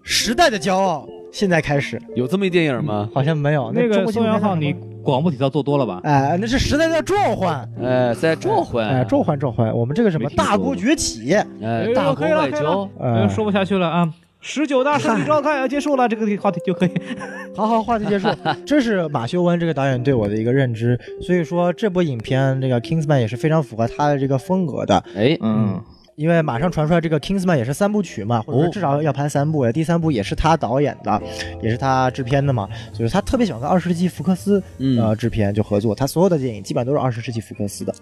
A: 时代的骄傲》现在开始，
C: 有这么一电影吗？
A: 好像没有。
B: 那个宋元浩，
A: 片叫什么
B: 你广播体操做多了吧？
A: 哎，那是时代在召唤，
C: 哎，在召唤，
A: 哎，召唤召唤，我们这个什么大国崛起，
C: 哎，大国外交，
A: 哎
B: 说不下去了啊！十九大胜利召开要结束了，这个话题就可以。
A: 好好，话题结束。这是马修温这个导演对我的一个认知，所以说这部影片这个 Kingsman 也是非常符合他的这个风格的。
C: 哎，
B: 嗯，
A: 因为马上传出来这个 Kingsman 也是三部曲嘛，或者至少要拍三部，第三部也是他导演的，也是他制片的嘛，就是他特别喜欢跟二十世纪福克斯
C: 嗯
A: 呃制片就合作，他所有的电影基本上都是二十世纪福克斯的。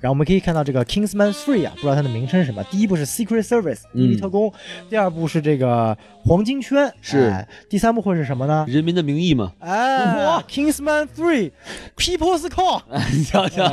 A: 然后我们可以看到这个 Kingsman Three 啊，不知道它的名称是什么，第一部是 Secret Service 秘密特工，第二部是这个黄金圈，
C: 是
A: 哎第三部会是什么呢？
C: 人民的名义嘛，
A: 哎，Kingsman Three People's Call。
C: 你瞧瞧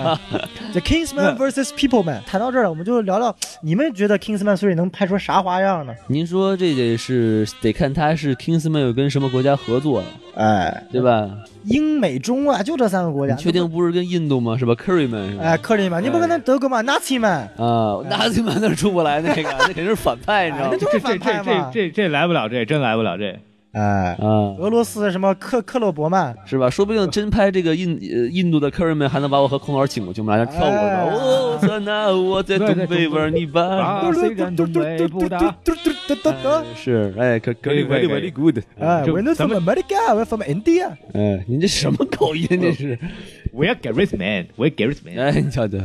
A: ，The Kingsman vs People Man。谈到这儿了，我们就聊聊你们觉得 Kingsman Three 能拍出啥花样呢？
C: 您说这得是得看他是 Kingsman 有跟什么国家合作呀，
A: 哎，
C: 对吧？
A: 英美中啊，就这三个国家。
C: 确定不是跟印度吗？是吧？Curryman 是吧？
A: 哎，克里曼，你不跟那德国吗？Nazi man，
C: 啊，纳粹曼那儿出不来那个，那肯定是反派，你知道吗
B: 这这这这这来不了，这真来不了这。
A: 哎，
C: 啊，
A: 俄罗斯什么克克洛伯曼，
C: 是吧？说不定真拍这个印呃印度的 Curryman 还能把我和孔老师请过去，我们俩在那跳舞
A: 哎
C: 呢。哦，塞纳，我在东北玩泥巴。
B: 啊，虽然东北不大，
C: 哎是，哎，可可以
B: 可以
C: very
B: 可以
C: very good。
A: 哎
B: 就
A: ，We're not
B: 咱
A: from
B: 们
A: America，we're from India。
C: 哎，您这什么口音？这是？
B: 我也 Gareth Man，我也 Gareth Man，
C: 哎，你瞧瞧，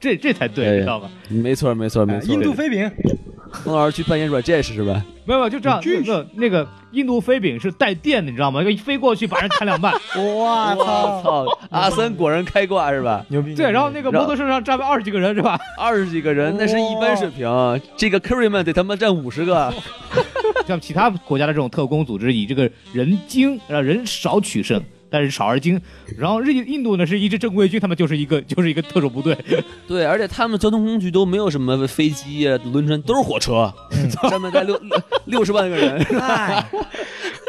B: 这这才对，知道吗？
C: 没错没错没错。
A: 印度飞饼，
C: 孔老师去扮演 Rajesh 是吧？
B: 没有没有，就这样，那个那个印度飞饼是带电的，你知道吗？一飞过去把人砍两半。
A: 哇
C: 我
A: 操，
C: 操，阿森果然开挂是吧？
A: 牛逼！
B: 对，然后那个摩托车上站了二十几个人是吧？
C: 二十几个人那是一般水平，这个 Curryman 得他妈占五十个。
B: 像其他国家的这种特工组织，以这个人精让人少取胜，但是少而精。然后日印度呢是一支正规军，他们就是一个 就是一个特种部队。
C: 对，而且他们交通工具都没有什么飞机啊、轮船，都是火车，上面带六六六十万个人。
A: 哎，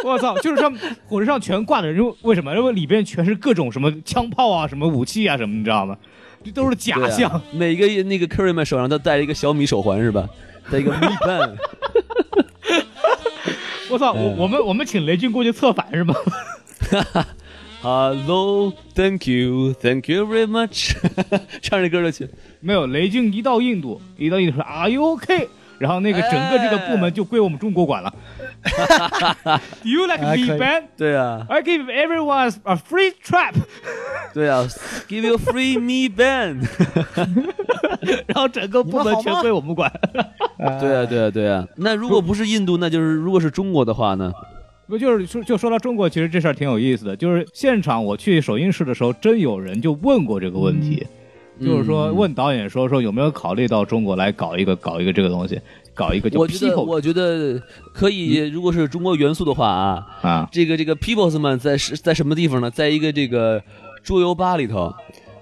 B: 我操，就是上火车上全挂的人，为什么？因为里边全是各种什么枪炮啊、什么武器啊什么，你知道吗？这都是假象。
C: 啊每个那个 Curryman 手上都戴着一个小米手环是吧？戴一个 Mi Band。
B: 我操，我我们我们请雷军过去策反是吗？
C: Hello, thank you, thank you very much。唱这歌就去。
B: 没有，雷军一到印度，一到印度说 Are you OK？然后那个整个这个部门就归我们中国管了。Do you like
A: 哎
B: me band?
C: 对啊
B: ，I give everyone a free trap。
C: 对啊，Give you free Me Band。
B: 然后整个部门全归我们管。
C: 对啊，对啊，对啊。那如果不是印度，那就是如果是中国的话呢？
B: 不就是说就说到中国，其实这事儿挺有意思的。就是现场我去首映式的时候，真有人就问过这个问题，就是说
C: 嗯
B: 问导演说说有没有考虑到中国来搞一个搞一个这个东西，搞一个叫
C: 我觉得我觉得可以。如果是中国元素的话啊，
B: 啊，
C: 这个这个 Peoples 们在是在什么地方呢？在一个这个桌游吧里头。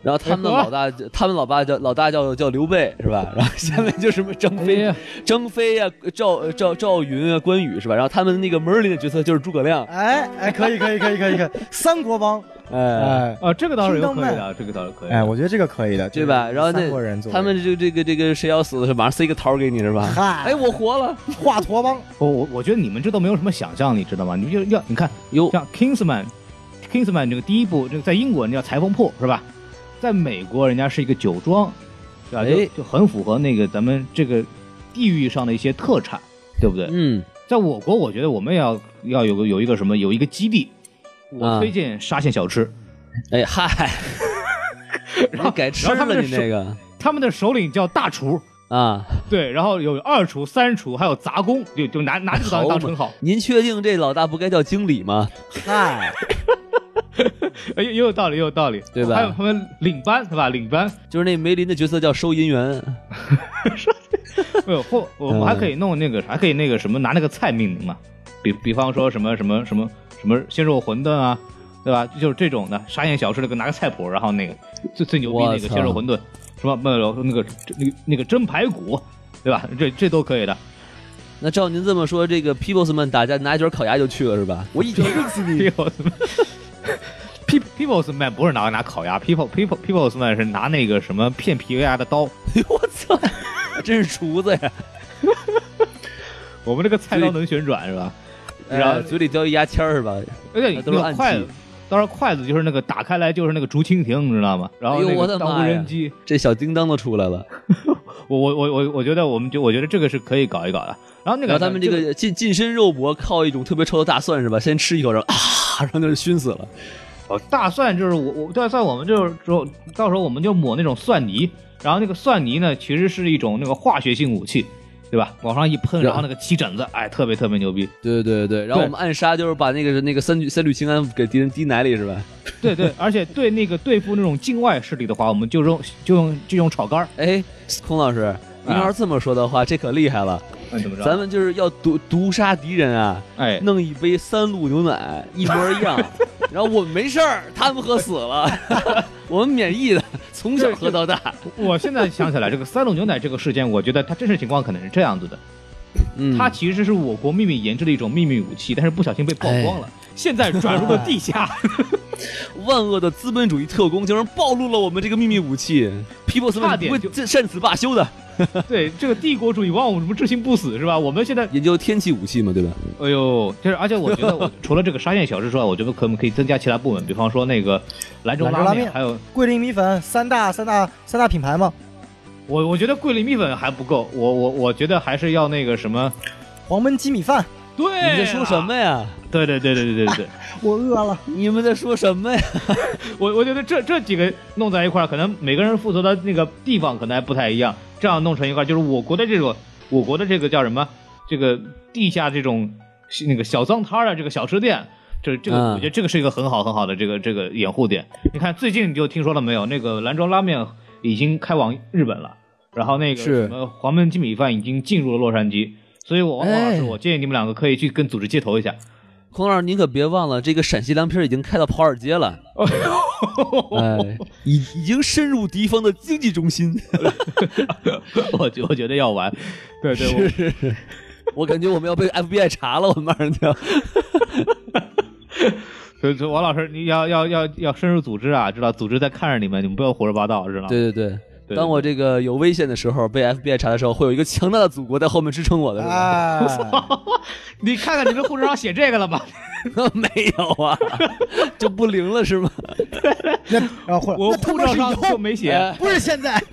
C: 然后他们的老大，他们老爸叫老大叫叫刘备是吧？然后下面就什么张飞、
B: 哎呀
C: 张飞呀、赵赵赵云啊、关羽是吧？然后他们那个门里的角色就是诸葛亮，
A: 哎哎，可以可以可以可以可以，三国帮，
C: 哎，
A: 哎
B: 啊，这个倒是有可以的，这个倒是可以的。
A: 哎，我觉得这个可以的，
C: 对吧？然后那他们这个这个这个谁要死的时候，马上塞个桃给你是吧？
A: 嗨
C: 哎，我活了，
A: 华佗帮，
B: 我我我觉得你们这都没有什么想象，你知道吗？你就要你看
C: 有，
B: 像 Kingsman，Kingsman 这个第一部，这个在英国人叫裁缝铺是吧？在美国人家是一个酒庄，对吧？
C: 哎。
B: 就就很符合那个咱们这个地域上的一些特产，对不对？
C: 嗯，
B: 在我国，我觉得我们要要有个有一个什么有一个基地，我
C: 啊。
B: 推荐沙县小吃，
C: 哎嗨，
B: 然后
C: 改吃
B: 然后他们
C: 了你那个。
B: 他们的首领叫大厨，
C: 啊。
B: 对，然后有二厨、三厨，还有杂工，就就拿拿这个当当称号，
C: 您确定这老大不该叫经理吗？
A: 嗨，
B: 哎，也有道理，也有道理，
C: 对吧
B: 还有他们领班是吧？领班，
C: 就是那梅林的角色叫收银员，
B: 没有或我们还可以弄那个，还可以那个什么拿那个菜命名嘛，比比方说什么什么什么什么鲜肉馄饨啊，对吧？就是这种的沙县小吃那个拿个菜谱，然后那个最最牛逼那个鲜肉馄饨，什么没有那个那个那个蒸排骨，对吧？这这都可以的。
C: 那照您这么说，这个 Peoples 们打架拿一卷烤鸭就去了是吧？我一脚扔死你！
B: People's Pe- People's Man 不是拿拿烤鸭，People People People's Man 是拿那个什么片皮鸭的刀。
C: 我操，真是厨子呀！
B: 我们这个菜刀能旋转是吧？然后
C: 嘴里叼一牙签儿是吧？
B: 而且
C: 那都是
B: 筷子，当然筷子就是那个打开来就是那个竹蜻蜓，你知道吗？然后
C: 哎呦
B: 那个当无人机，
C: 这小叮当都出来了。
B: 我我我我我觉得我们就我觉得这个是可以搞一搞的。然后那个
C: 然后他们这个近近身肉搏靠一种特别臭的大蒜是吧？先吃一口，然后啊，然后就熏死了。
B: 哦大蒜就是我我大蒜我们就是说到时候我们就抹那种蒜泥，然后那个蒜泥呢其实是一种那个化学性武器。对吧？往上一喷，然后那个起疹子，哎，特别特别牛逼。
C: 对对对，然后我们暗杀就是把那个那个三聚三氯氰胺给敌人滴奶里是吧？
B: 对对，而且对那个对付那种境外势力的话，我们就用就用就用炒肝儿。
C: 哎，孔老师，您要是这么说的话，这可厉害了。
B: 哎，怎么着？
C: 咱们就是要毒毒杀敌人啊，
B: 哎，
C: 弄一杯三鹿牛奶一模一样，然后我们没事儿，他们喝死了，我们免疫的，从小喝到大。
B: 我现在想起来，这个三鹿牛奶这个事件，我觉得它真实情况可能是这样子的。
C: 嗯，
B: 它其实是我国秘密研制的一种秘密武器，但是不小心被曝光了，现在转入了地下。
C: 万恶的资本主义特工竟然暴露了我们这个秘密武器，People
B: 差点就
C: 不会这善此罢休的。
B: 对，这个帝国主义往往什么至心不死是吧？我们现在，
C: 研究天气武器嘛，对吧？
B: 哎呦，就是而且我觉得我 除了这个沙县小吃之外，我觉得可不可以增加其他部门，比方说那个兰州拉面，
A: 兰州拉面
B: 还有
A: 桂林米粉三大三大三大品牌嘛，
B: 我我觉得桂林米粉还不够，我我我觉得还是要那个什么。
A: 黄焖鸡米饭，
B: 对
C: 你在说什么呀？
B: 对对对对对对对，
A: 我饿了。
C: 你们在说什么呀？
B: 我我觉得这这几个弄在一块儿，可能每个人负责的那个地方可能还不太一样。这样弄成一块儿，就是我国的这种，我国的这个叫什么？这个地下这种那个小脏摊儿的这个小吃店，这这个我觉得这个是一个很好很好的这个这个掩护点。你看最近你就听说了没有？那个兰州拉面已经开往日本了，然后那个什么黄焖鸡米饭已经进入了洛杉矶。所以我，王王老师，
C: 哎
B: 我建议你们两个可以去跟组织接头一下。
C: 孔老师，您可别忘了，这个陕西凉皮已经开到跑尔街了，哎，已已经深入敌方的经济中心。
B: 我觉我觉得要完，对对，我
C: 我感觉我们要被 FBI 查了，我们马上就要。
B: 所以，所以王老师，你要要要要深入组织啊，知道组织在看着你们，你们不要胡说八道，知道吗？
C: 对对对。
B: 对
C: 当我这个有危险的时候，被 FBI 查的时候，会有一个强大的祖国在后面支撑我的，是吧？
A: 哎，
B: 你看看你的护照上写这个了吗？
C: 没有啊，就不灵了是吗？
B: 我护照上
A: 以后
B: 就没写。
C: 哎
A: 不是现在。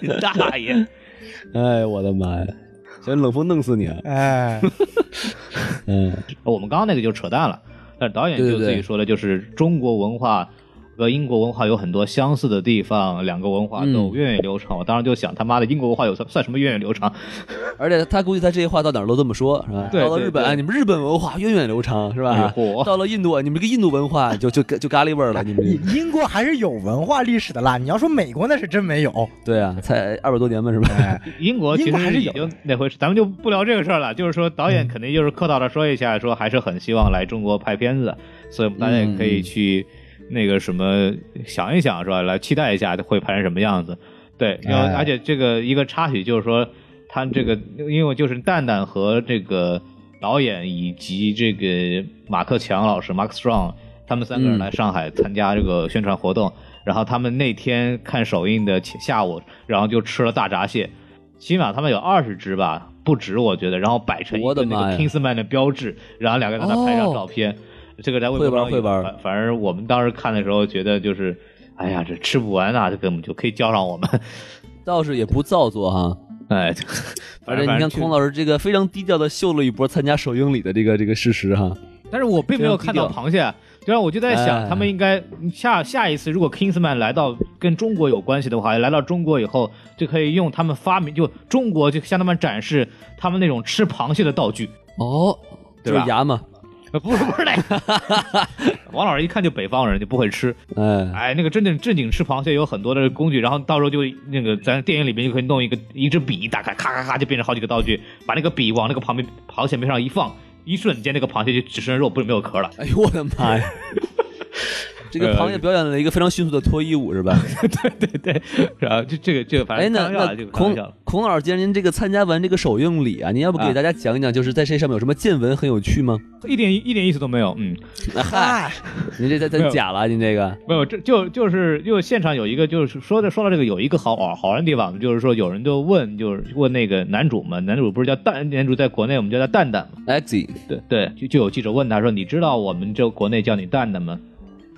B: 你大爷！
C: 哎，我的妈呀！想冷风弄死你啊！
A: 哎，
C: 嗯，
B: 我们刚刚那个就扯淡了，但是导演就自己说的，就是中国文化和英国文化有很多相似的地方，两个文化
C: 嗯
B: 都源远流长。我当时就想，他妈的，英国文化有算算什么源远流长？
C: 而且他估计他这些话到哪儿都这么说，是吧？
B: 对对
C: 到了日本，
B: 对
C: 你们日本文化源远流长，是吧？到了印度，你们这个印度文化 就就就咖喱味儿了，你们
A: 英 英国还是有文化历史的啦。你要说美国那是真没有。
C: 对啊，才二百多年嘛，是吧？
A: 哎，
B: 英国其
A: 英国还是有
B: 实已经那回事，咱们就不聊这个事儿了。就是说，导演肯定就是客套的说一下，说还是很希望来中国拍片子，所以我们大家也可以去那个什么想一想，是吧？来期待一下会拍成什么样子。对，因为
A: 哎
B: 而且这个一个插曲就是说，他这个因为就是蛋蛋和这个导演以及这个马克强老师 Mark Strong 他们三个人
C: 嗯
B: 来上海参加这个宣传活动，然后他们那天看首映的前下午，然后就吃了大闸蟹，起码他们有二十只吧，不止我觉得，然后摆成一个那个 Kingsman 的标志，然后两个人在那拍张照片，这个在微博上有
C: 会玩会玩
B: 反反正我们当时看的时候觉得就是，哎呀，这吃不完啊，这根本就可以叫上我们，
C: 倒是也不造作哈。
B: 哎，反正
C: 你看孔
B: 老，
C: 师这个非常低调的秀了一波参加首映礼的这个这个事实哈。
B: 但是我并没有看到螃蟹，对啊，我就在想，
C: 哎
B: 他们应该下下一次如果 Kingsman 来到跟中国有关系的话，来到中国以后就可以用他们发明，就中国就向他们展示他们那种吃螃蟹的道具。
C: 哦，
B: 对吧
C: 就是牙嘛。
B: 呃，不是不是那个，王老师一看就北方人，就不会吃。
C: 哎，
B: 哎，那个真正正经吃螃蟹有很多的工具，然后到时候就那个咱电影里面就可以弄一个一支笔，打开咔咔咔就变成好几个道具，把那个笔往那个旁边螃蟹边上一放，一瞬间那个螃蟹就只剩肉，不是没有壳了。
C: 哎呦我的妈呀！这个螃蟹表演了一个非常迅速的脱衣舞是吧？
B: 对对对，然后就这个这个反
C: 哎，
B: 正
C: 那那
B: 开玩笑了这个开
C: 孔。孔老师，既然您这个参加完这个首映礼啊，您要不给
B: 啊
C: 大家讲一讲，就是在这上面有什么见闻很有趣吗？
B: 一点一点意思都没有，嗯，
C: 那嗨，您这太
B: 没有
C: 太假了，您这个
B: 没有，这就就是就现场有一个就是说的说到这个有一个好好好玩的地方，就是说有人就问就是问那个男主嘛，男主不是叫蛋，男主在国内我们叫他蛋蛋嘛
C: ，X
B: 对对，就就有记者问他说：“你知道我们这国内叫你蛋蛋吗？”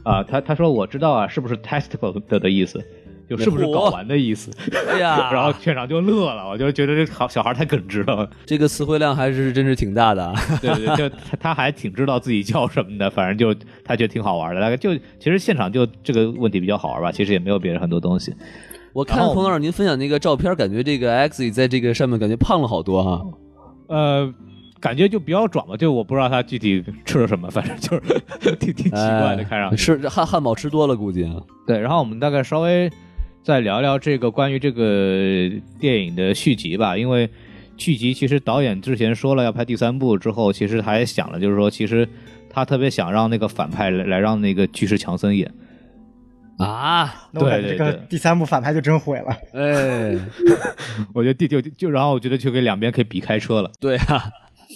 B: 啊，他他说我知道啊，是不是 testicle 的的意思，就是不是睾丸的意思。
C: 哎呀，
B: 然后全场就乐了，我就觉得这好小孩太耿直了。
C: 这个词汇量还是真是挺大的啊。
B: 对对，对就 他他还挺知道自己叫什么的，反正就他觉得挺好玩的。大概就其实现场就这个问题比较好玩吧，其实也没有别人很多东西。
C: 我看
B: 然后
C: 孔老师您分享那个照片，感觉这个 X 在这个上面感觉胖了好多哈。
B: 呃，感觉就比较壮吧，就我不知道他具体吃了什么，反正就是挺挺奇怪的，
C: 哎
B: 看上去。
C: 是汉汉堡吃多了估计啊。
B: 对，然后我们大概稍微再聊聊这个关于这个电影的续集吧，因为续集其实导演之前说了要拍第三部之后，其实还想了，就是说其实他特别想让那个反派来来让那个巨石强森演。
C: 啊，
A: 那我感觉
B: 对对对
A: 这个第三部反派就真毁了。
C: 哎，
B: 我觉得第就就然后我觉得就给两边可以比开车了。
C: 对啊，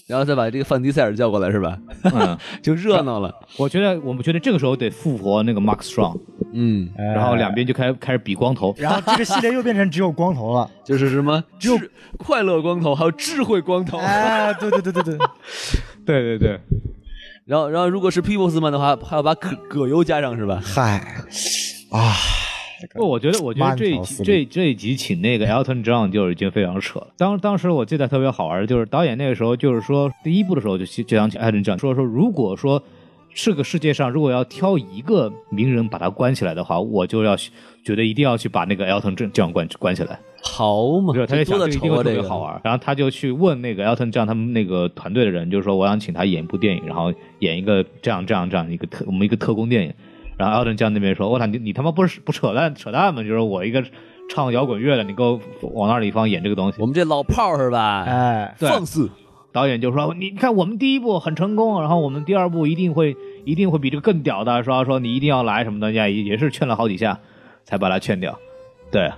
C: 然后再把这个范迪塞尔叫过来是吧？
B: 嗯，
C: 就热闹了。
B: 我觉得我们觉得这个时候得复活那个 Mark Strong，
C: 嗯，
B: 然后两边就开开始比光头。
A: 然后这个系列又变成只有光头了。
C: 就是什么 只有快乐光头，还有智慧光头。
A: 哎，对对对对对，
B: 对对对，
C: 然后，然后如果是 People's Man 的话，还要把葛葛优加上是吧？
A: 嗨，啊，
B: 不，我觉得，我觉得这一集这这一集请那个 Elton John 就已经非常扯了。当当时我记得特别好玩就是导演那个时候就是说第一部的时候就就想请 Elton John 说说如果说这个世界上如果要挑一个名人把他关起来的话，我就要觉得一定要去把那个 Elton John 关关起来。
C: 好嘛，
B: 对，他就想这个一定会特别好玩。然后他就去问那个 Elton John 他们那个团队的人，就是说我想请他演一部电影，然后演一个这样这样这样一个特我们一个特工电影。然后 Elton John 那边说：“我操，你你他妈不是不扯淡扯淡吗？就是我一个唱摇滚乐的，你给我往那里放演这个东西。
C: 我们这老炮是吧？
A: 哎，
C: 放肆，
B: 导演就说：“你你看我们第一部很成功，然后我们第二部一定会一定会比这个更屌的，说说你一定要来什么的，也也是劝了好几下才把他劝掉。对，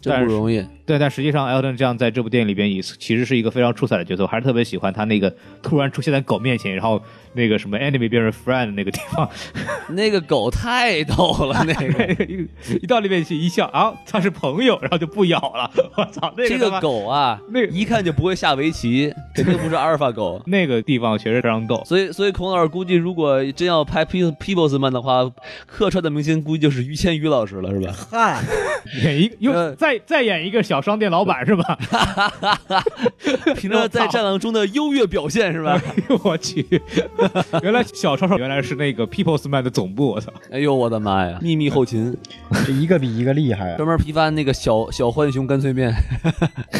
C: 真不容易。
B: 对，但实际上 Elton 这样在这部电影里边也其实是一个非常出彩的角色，我还是特别喜欢他那个突然出现在狗面前，然后那个什么 enemy 变成 friend 那个地方，
C: 那个狗太逗了，那个
B: 一一到那边去一笑啊，他是朋友，然后就不咬了，我操，那个
C: 这个狗啊，
B: 那个
C: 一看就不会下围棋，肯定不是阿尔法狗。
B: 那个地方确实非常逗。
C: 所以，所以孔老师估计，如果真要拍 Pe People's Man 的话，客串的明星估计就是于谦于老师了，是吧？
A: 嗨，
B: 演一又
C: 呃
B: 再再演一个小商店老板是吧？
C: 凭着在战狼中的优越表现，是吧？
B: 我去，原来小超超原来是那个 People's Man 的总部，我操！
C: 哎呦，我的妈呀！秘密后勤，
A: 这一个比一个厉害啊！
C: 专门批发那个小小浣熊干脆面，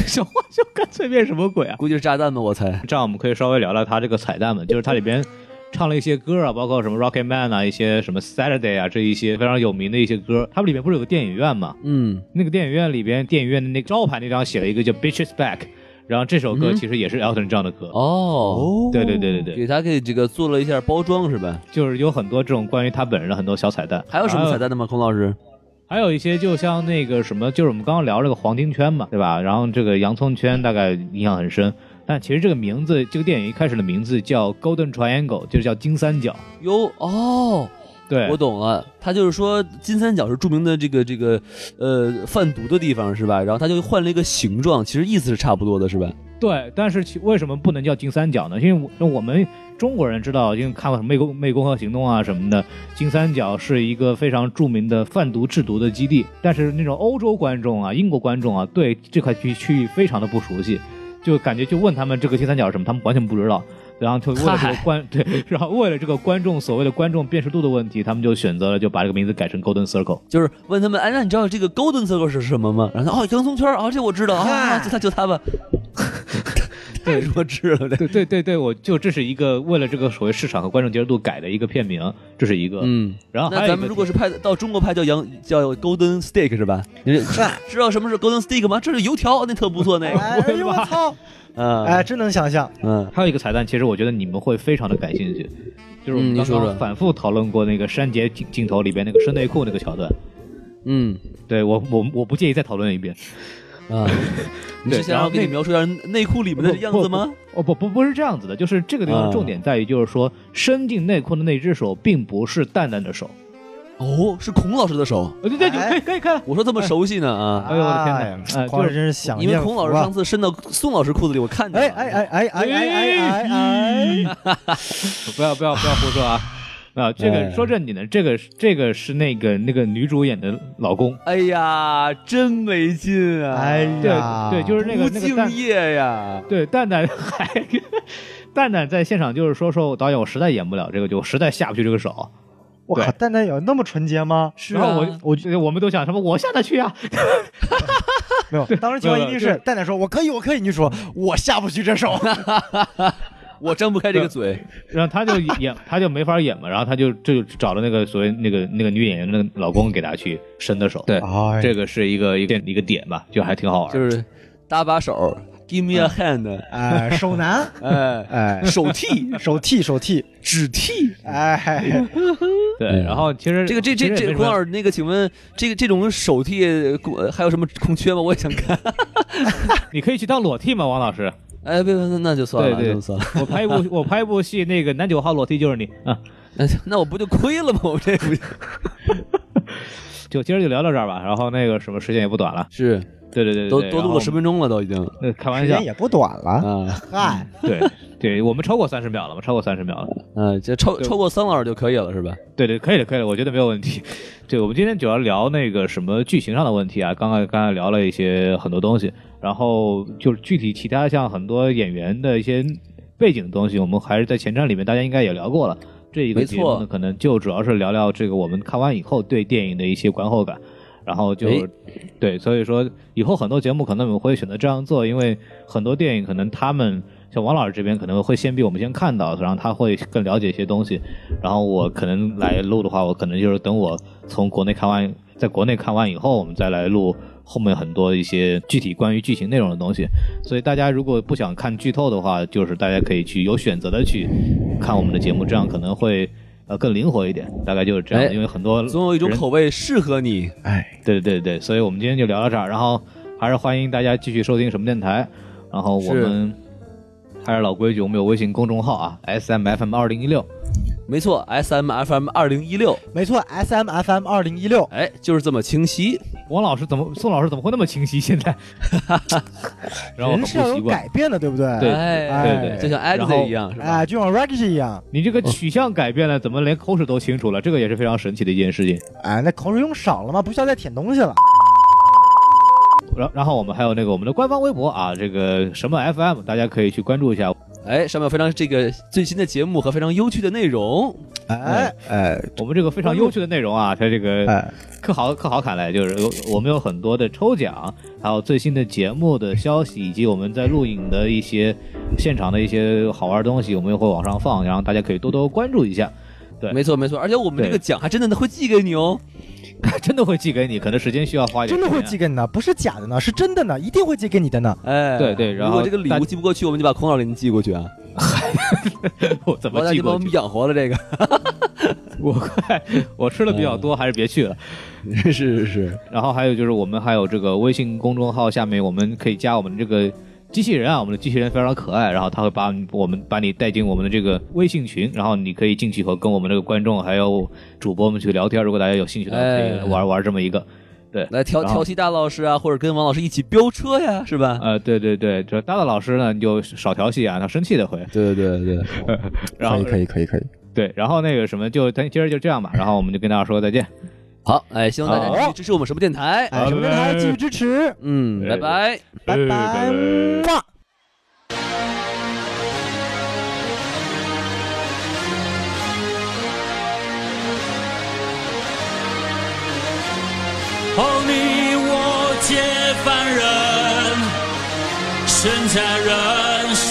B: 小浣熊干脆面什么鬼啊？
C: 估计是炸弹吧，我猜。
B: 这样我们可以稍微聊聊它这个彩蛋吧，就是它里边唱了一些歌啊，包括什么 Rocket Man 啊，一些什么 Saturday 啊，这一些非常有名的一些歌。他们里面不是有个电影院吗？
C: 嗯，
B: 那个电影院里边，电影院的那个招牌那张写了一个叫 Bitches Back，然后这首歌
C: 嗯
B: 其实也是 Elton 这样的歌。
C: 哦，
B: 对对对对对，
C: 给他给这个做了一下包装，是吧？
B: 就是有很多这种关于他本人的很多小彩蛋。
C: 还有什么彩？蛋的吗？孔老师？
B: 还有一些就像那个什么，就是我们刚刚聊这个黄金圈嘛，对吧？然后这个洋葱圈大概印象很深，但其实这个名字，这个电影一开始的名字叫 Golden Triangle，就是叫金三角。
C: 哟哦，
B: 对，
C: 我懂了，他就是说金三角是著名的这个这个呃贩毒的地方，是吧？然后他就换了一个形状，其实意思是差不多的，是吧？
B: 对，但是其为什么不能叫金三角呢？因为我我们中国人知道，因为看过什么湄公湄公河行动啊什么的，金三角是一个非常著名的贩毒制毒的基地。但是那种欧洲观众啊、英国观众啊，对这块区区域非常的不熟悉，就感觉就问他们这个金三角是什么，他们完全不知道。然后就为了这个观 对，然后为了这个观众所谓的观众辨识度的问题，他们就选择了就把这个名字改成 Golden Circle。
C: 就是问他们，哎，那你知道这个 Golden Circle 是什么吗？然后他哦，洋葱圈儿啊，这我知道啊，就他就他吧，太弱智了，
B: 对对对对，我就这是一个为了这个所谓市场和观众接受度改的一个片名，这是一个。
C: 嗯。
B: 然后还有一个
C: 那咱们如果是拍到中国拍叫羊叫 Golden Steak 是吧？你知 知道什么是 Golden Steak 吗？这是油条，那特不错那个。
A: 哎呦我操！
C: 嗯，
A: 哎，真能想象。
C: 嗯，
B: 还有一个彩蛋，其实我觉得你们会非常的感兴趣，就是我们刚刚反复讨论过那个删节镜镜头里边那个深内裤那个桥段。
C: 嗯
B: 对我我我不介意再讨论一遍。
C: 啊，你是想让我给你描述一下内裤里面的样子吗？
B: 哦不不不是这样子的，就是这个地方
C: 啊
B: 的重点在于，就是说伸进内裤的那只手并不是蛋蛋的手。
C: 哦，是孔老师的手。
B: 对对对，
A: 哎
B: 可以可以看。
C: 我说这么熟悉呢啊，
B: 哎呦我的天哪
A: 哎
B: 就是
A: 师真是想
C: 因为孔老师上次伸到宋老师裤子里，我看见了。
A: 哎哎哎哎哎哎哎哎哎！
B: 不要不要不要胡说啊！啊，这个
A: 哎
B: 说正经的，这个这个是那个那个女主演的老公。
C: 哎呀，真没劲啊！
A: 哎呀，
B: 对对，就是那个
C: 不
B: 那个蛋
C: 敬业呀！
B: 对，蛋蛋还蛋蛋在现场就是说说导演，我实在演不了这个，就我实在下不去这个手。
A: 我靠，蛋蛋有那么纯洁吗？
C: 是
B: 然后我
C: 啊
B: 我觉得我们都想什么，我下得去啊。
A: 没有，当时情况一定是蛋蛋说：“我可以，我可以。”你说：“我下不去这手。
C: 我张不开这个嘴。
B: 然后他就演，他就没法演嘛，然后他就就找了那个所谓那个那个女演员的老公给他去伸的手。对”
A: 哎，
B: 这个是一个一个一个点吧，就还挺好玩。
C: 就是搭把手，Give me a hand，
A: 哎，手拿，
C: 哎，
A: 哎，
C: 手替，
A: 手替手替，
C: 指替。
A: 哎，
B: 对，然后其实
C: 这个这这这，
B: 其实也没什么
C: 孔老师，那个，请问这个这种手替呃还有什么空缺吗？我也想看。
B: 你可以去当裸替吗，王老师？
C: 哎，别别，那那就算了，
B: 对对
C: 那就算了。
B: 我拍一部我拍一部戏，那个男九号裸替就是你啊。
C: 那 那我不就亏了吗？我这不
B: 就 就今儿就聊到这儿吧，然后那个什么时间也不短了，
C: 是
B: 对对对
C: 都都录了十分钟了，都已经
B: 那开玩笑
A: 时间，也不短了。
C: 啊
A: 嗨，
B: 对对，我们超过三十秒了嘛，超过三十秒了，
C: 嗯，就超超过三老师就可以了，是吧？
B: 对对，可以了可以了，我觉得没有问题。对，我们今天主要聊那个什么剧情上的问题啊，刚刚刚才聊了一些很多东西，然后就是具体其他像很多演员的一些背景的东西，我们还是在前瞻里面大家应该也聊过了。这一个节目呢，可能就主要是聊聊这个我们看完以后对电影的一些观后感，然后就、
C: 哎
B: 对，所以说以后很多节目可能我们会选择这样做，因为很多电影可能他们像王老师这边可能会先比我们先看到，然后他会更了解一些东西，然后我可能来录的话，我可能就是等我从国内看完，在国内看完以后，我们再来录后面很多一些具体关于剧情内容的东西。所以大家如果不想看剧透的话，就是大家可以去有选择的去看我们的节目，这样可能会呃更灵活一点，大概就是这样。
C: 哎
B: 因为很多
C: 总有一种口味适合你。
A: 哎，
B: 对对对对，所以我们今天就聊到这儿，然后还是欢迎大家继续收听什么电台，然后我们还是老规矩，我们有微信公众号啊，S M F M 二零一六，
C: 没错，S M F M 二零一六，
A: 没错，S M F M 二零一六，
C: 哎，就是这么清晰。
B: 王老师怎么，宋老师怎么会那么清晰？现在，然后我很
A: 人是要有。改变的，对不对？
B: 对
C: 哎
B: 对对
C: 就像
B: 然后
C: Exit 一样，是吧？
A: 哎，就像 Reggie 一样，
B: 你这个取向改变了，怎么连口齿都清楚了？这个也是非常神奇的一件事情。
A: 哎，那口水用少了吗？不需要再舔东西了。
B: 然然后我们还有那个我们的官方微博啊，这个什么 FM，大家可以去关注一下。
C: 哎，上面有非常这个最新的节目和非常有趣的内容。
A: 哎哎
B: 我们这个非常优趣的内容啊，它这个
A: 哎，
B: 可好可好看嘞，就是有我们有很多的抽奖，还有最新的节目的消息，以及我们在录影的一些现场的一些好玩的东西，我们也会往上放，然后大家可以多多关注一下。对
C: 没错没错，而且我们这个奖还真的会寄给你哦。
B: 真的会寄给你，可能时间需要花一点
A: 真的。会寄给你的，不是假的呢，是真的呢，一定会寄给你的呢。
C: 哎，
B: 对对然后
C: 如果这个礼物寄不过去，我们就把孔老给你寄过去啊。
B: 我怎么寄过去
C: 把我们？养活了这个。
B: 我快，我吃的比较多，还是别去了。
C: 是是是，
B: 然后还有就是我们还有这个微信公众号下面，我们可以加我们这个机器人啊，我们的机器人非常可爱，然后他会把我们把你带进我们的这个微信群，然后你可以进去和跟我们这个观众还有主播们去聊天。如果大家有兴趣的话，可
C: 哎
B: 以玩玩这么一个。对，
C: 来调调戏大老师啊，或者跟王老师一起飙车呀，是吧？
B: 呃，对对对，这大大老师呢，你就少调戏啊，他生气的会。
C: 对对对，
B: 然后
A: 可以可以可以。
B: 对，然后那个什么，就咱今儿就这样吧，然后我们就跟大家说再见。
C: 好，哎，希望大家继续支持我们什么电台。
A: 哎，什么电台？继续支持，
C: 嗯，拜拜。
A: 拜拜。
B: 拜
A: 么
D: 哦，你我皆凡人，身在人世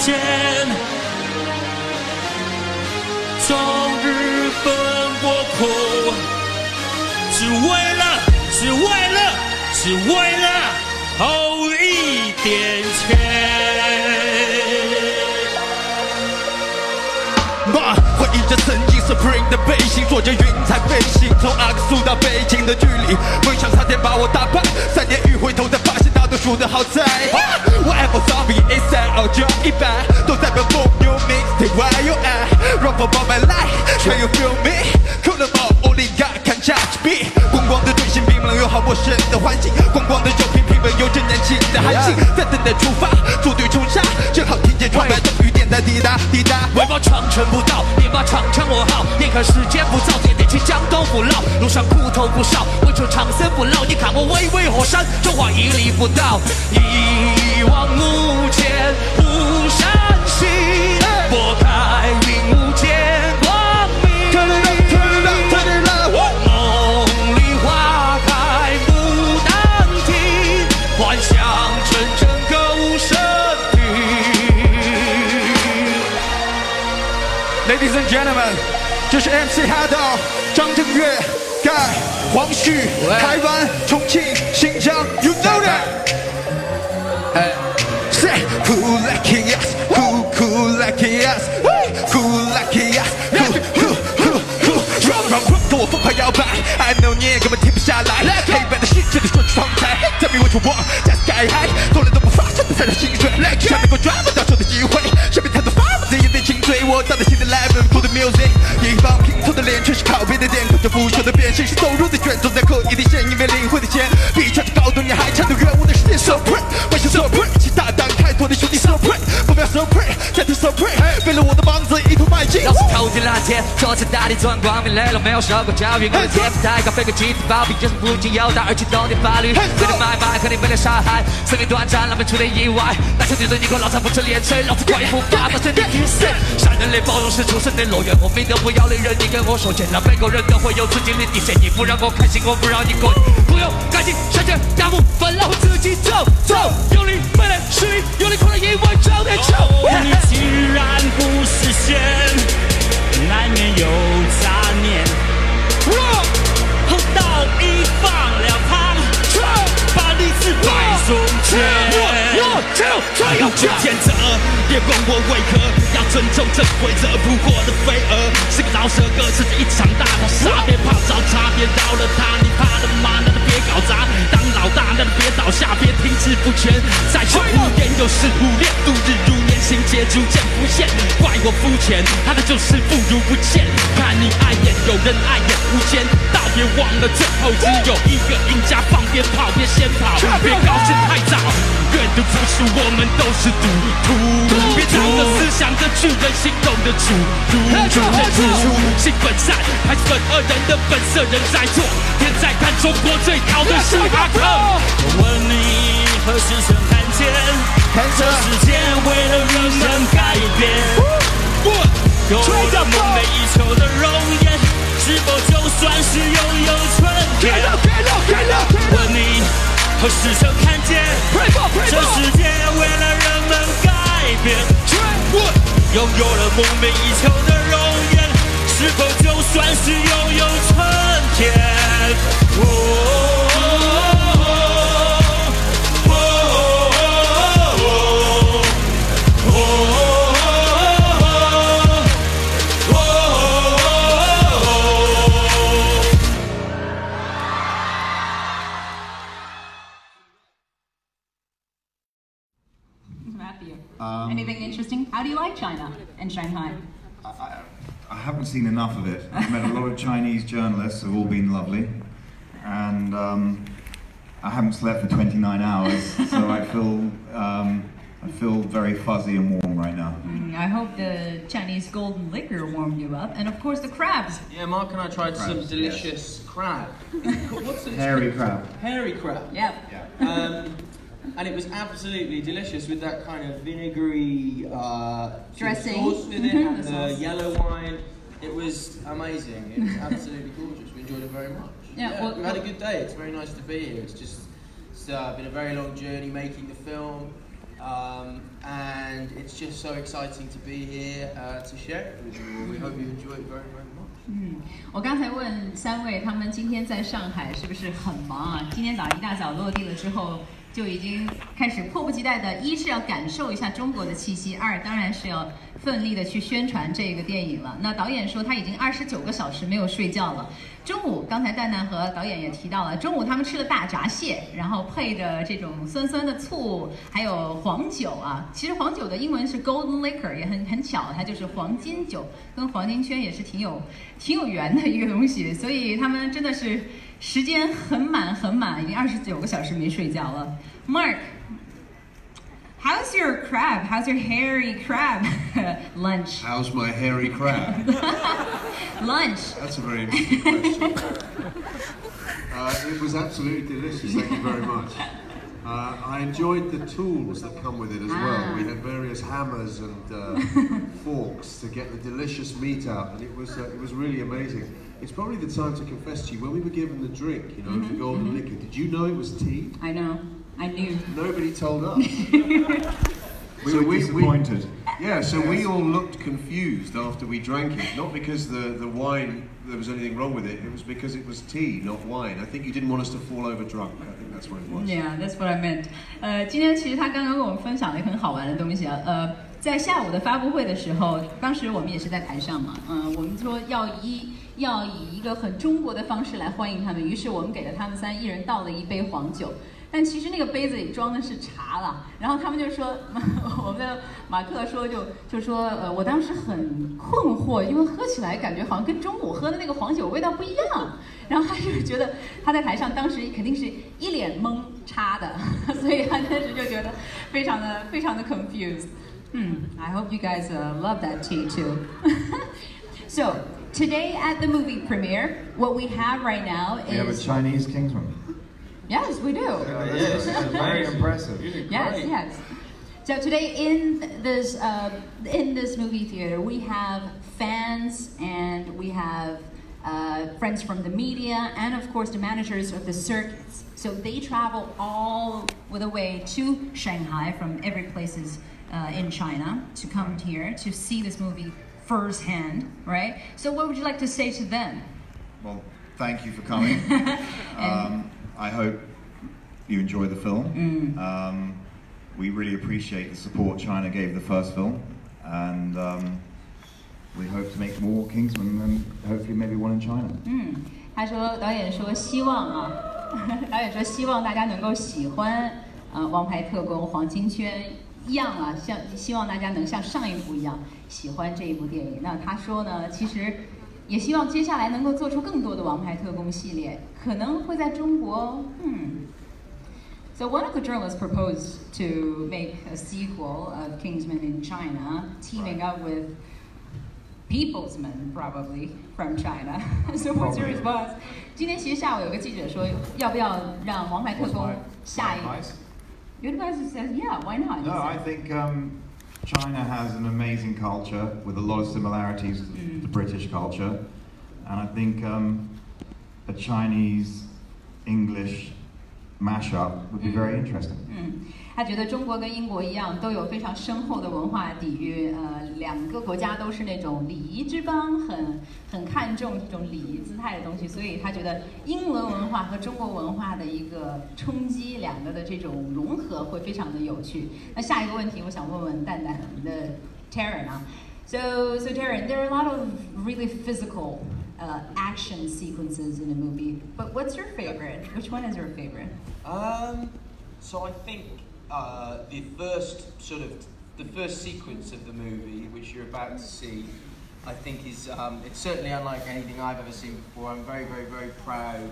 D: 间，终日奔波苦，只为了，只为了，只为了哦一点钱。
E: 妈，回忆着曾经 Supreme 的背心，坐着云彩飞行，从阿克苏到北京的距离，梦想差点把我打败，三年一回头才发现大多数的好在。Whatever zombie inside or job 一百，都代表 boom new mixtape where you act, Run for my life，Can you feel me? 的，出发，组队冲杀，正好听见窗外的雨点在滴答滴答。
D: 为保长城不倒，你把长枪我好，眼看时间不早，点点去江东不老，路上苦头不少，为求长生不老，你看我巍巍火山，中华屹立不倒，一往无前无
E: Ladies and gentlemen，这是 MC 哈道、张震岳、盖、黄旭、台湾、重庆、新疆，You know that。哎，Say cool like us, cool cool like us, cool like us, cool cool cool cool。Run run run，跟我疯狂摇摆，I know 你也根本停不下来。黑白的世界里说出窗台，Tell me what you want，加 sky high，从来都不发生的才是薪水，想能够抓不到手的机会，我到了新的 level for the music，一帮拼凑的脸全是靠边的点，靠着腐朽的变身是走入的卷，走在刻意的线，因为领会的钱，比唱着高度，你还唱着远我的世界 so pretty，外形 so pretty，其大胆开拓的兄弟 so pretty，目标 so pretty，家庭 so pretty，为了我的王
D: 老子头顶蓝天，坐在大地转光明磊落，没有受过教育，我的天赋太高，飞过几次暴毙，就是不仅有道，而且懂点法律。为了买卖，肯定为了杀害，生命短暂，难免出点意外。那些对着你我老子不吃连吹，老子过一步把把身体踢碎。善人类包容是出生的乐园，我命的不要的人，你跟我说见了，每个人都会有自己的底线，你不让我开心，我不让你滚。不用赶紧闪现大幕，分了我自己走走，用力没了实力，用力空了一万找点球。
F: 你竟然不实现，难免有杂念。后道一放两旁，把理智摆中间。
D: Three.
F: 要去谴责。别问我为何要尊重这规则，不过的飞蛾是个饶舌歌，是一场大逃杀。别怕找茬，别饶了他，你怕了吗？那就别搞砸。大，那就别倒下，别停滞不前。在这无言有时无恋，度日如年，情节逐渐浮现。怪我肤浅，他的就是不如不见。看你碍眼，有人碍眼无间，道别忘了最后只有一个赢家。放鞭炮，别先跑，别高兴太早。愿赌服输，我们都是赌徒。别藏着思想的巨人，心动的主奴。人之初，性本善，还是本恶人的本色，人在做。天在看，中国最好的是阿是拥有春天？问你何时曾看见这世界为了人们改变？拥有了梦寐以求的容颜，是否就算是拥有春天.
G: China and Shanghai?
E: I, I haven't seen enough of it. I've met a lot of Chinese journalists who've all been lovely, and um, I haven't slept for 29 hours, so I feel um, I feel very fuzzy and warm right now.
G: Mm, I hope the Chinese golden liquor warmed you up, and of course the crabs.
H: Yeah, Mark and I tried some
E: Crabs,
H: delicious crab. What's it?
E: Hairy crab.
H: Hairy crab.
G: Yep.
H: Um, and it was absolutely delicious with that kind of vinegary uh, sort of
G: Dressing.
H: sauce with it
G: Mhm,
H: and
G: the
H: the
G: sauce.
H: yellow wine. It was amazing. It was absolutely gorgeous. We enjoyed it very much.
G: Yeah, well-
H: we had a good day. It's very nice to be here. It's just it's uh, been a very long journey making the film. Um, and it's just so exciting to be here uh, to share it with you. all. We hope you enjoy it very, very much.
G: 嗯，我刚才问三位，他们今天在上海是不是很忙啊？今天早上一大早落地了之后， 就已经开始迫不及待的，一是要感受一下中国的气息，二当然是要奋力的去宣传这个电影了。那导演说他已经二十九个小时没有睡觉了。中午，刚才蛋蛋和导演也提到了，中午他们吃了大闸蟹，然后配着这种酸酸的醋，还有黄酒啊。其实黄酒的英文是 golden liquor，也很很巧，它就是黄金酒，跟黄金圈也是挺有挺有缘的一个东西。所以他们真的是时间很满很满，已经二十九个小时没睡觉了。Mark。How's your crab? How's your hairy crab lunch?
I: How's my hairy crab?
G: Lunch.
I: That's a very interesting question. Uh, it was absolutely delicious, thank you very much. Uh, I enjoyed the tools that come with it as well. We had various hammers and uh, forks to get the delicious meat out, and it was uh, it was really amazing. It's probably the time to confess to you when we were given the drink, you know, the golden liquor. Did you know it was tea?
G: I know. I knew.
I: Nobody told us.
E: We
I: So
E: were
I: we- we-
E: disappointed.
I: Yeah, so we all looked confused after we drank it. Not because the, the wine, there was anything wrong with it, it was because it was tea, not wine. I think you didn't want us to fall over drunk. I think that's what it was.
G: Yeah, that's what I meant. 呃，今天其实他刚刚跟我们分享了一个很好玩的东西啊。呃，在下午的发布会的时候，当时我们也是在台上嘛，嗯、我们说要以 要以一个很中国的方式来欢迎他们，于是我们给了他们三一人倒了一杯黄酒。但其实那个杯子里装的是茶了，然后他们就说，我们的马克说就就说，呃，我当时很困惑，因为喝起来感觉好像跟中午喝的那个黄酒味道不一样，然后他就觉得他在台上当时肯定是一脸懵叉的，所以他当时就觉得非常的非常的 confused。嗯，I hope you guys、love that tea too. so today at the movie premiere, what we have right now is...
E: We have a
G: is
E: Chinese Kingsman.
G: yes, we do.
E: Yes, it's very impressive.
G: Yes, yes. So today in this uh, in this movie theater, we have fans and we have uh, friends from the media and of course the managers of the circuits. So they travel all the way to Shanghai from every places uh, in China to come here to see this movie firsthand, right? So what would you like to say to them?
E: Well, thank you for coming. um, I hope you enjoy the film. Um,
J: we really appreciate the support China gave the first film, and um, we hope to make more Kingsman and hopefully maybe one in China.
G: 嗯，他说导演说希望啊，导演说希望大家能够喜欢呃《王牌特工：黄金圈》一 样啊，像希望大家能像上一部一样喜欢这一部电影。那他说呢，其实也希望接下来能够做出更多的《王牌特工》系列，可能会在中国，嗯。So one of the journalists proposed to make a sequel of Kingsman in China, teaming up with Peoplesman, probably from China. so what's your response? 今天其实下午有个记者说，要不要让《王牌特工》下一 Your advice says, yeah, why not?
J: No, I think um, China has an amazing culture with a lot of similarities to
G: Mm.
J: the British culture, and I think um, a Chinese English mashup would be very interesting.
G: 嗯，他觉得中国跟英国一样，都有非常深厚的文化底蕴。呃，两个国家都是那种礼仪之邦，很很看重这种礼仪姿态的东西，所以他觉得英文文化和中国文化的一个冲击，两个的这种融合会非常的有趣。那下一个问题，我想问问蛋蛋我们的 Taryn 啊，So so Taryn, there are a lot of really physical uh, action sequences in the movie, but what's your favorite? Which one is your favorite?
H: Um, so I think uh, the first sort of the first sequence of the movie, which you're about to see, I think is um, it's certainly unlike anything I've ever seen before. I'm very, very, very proud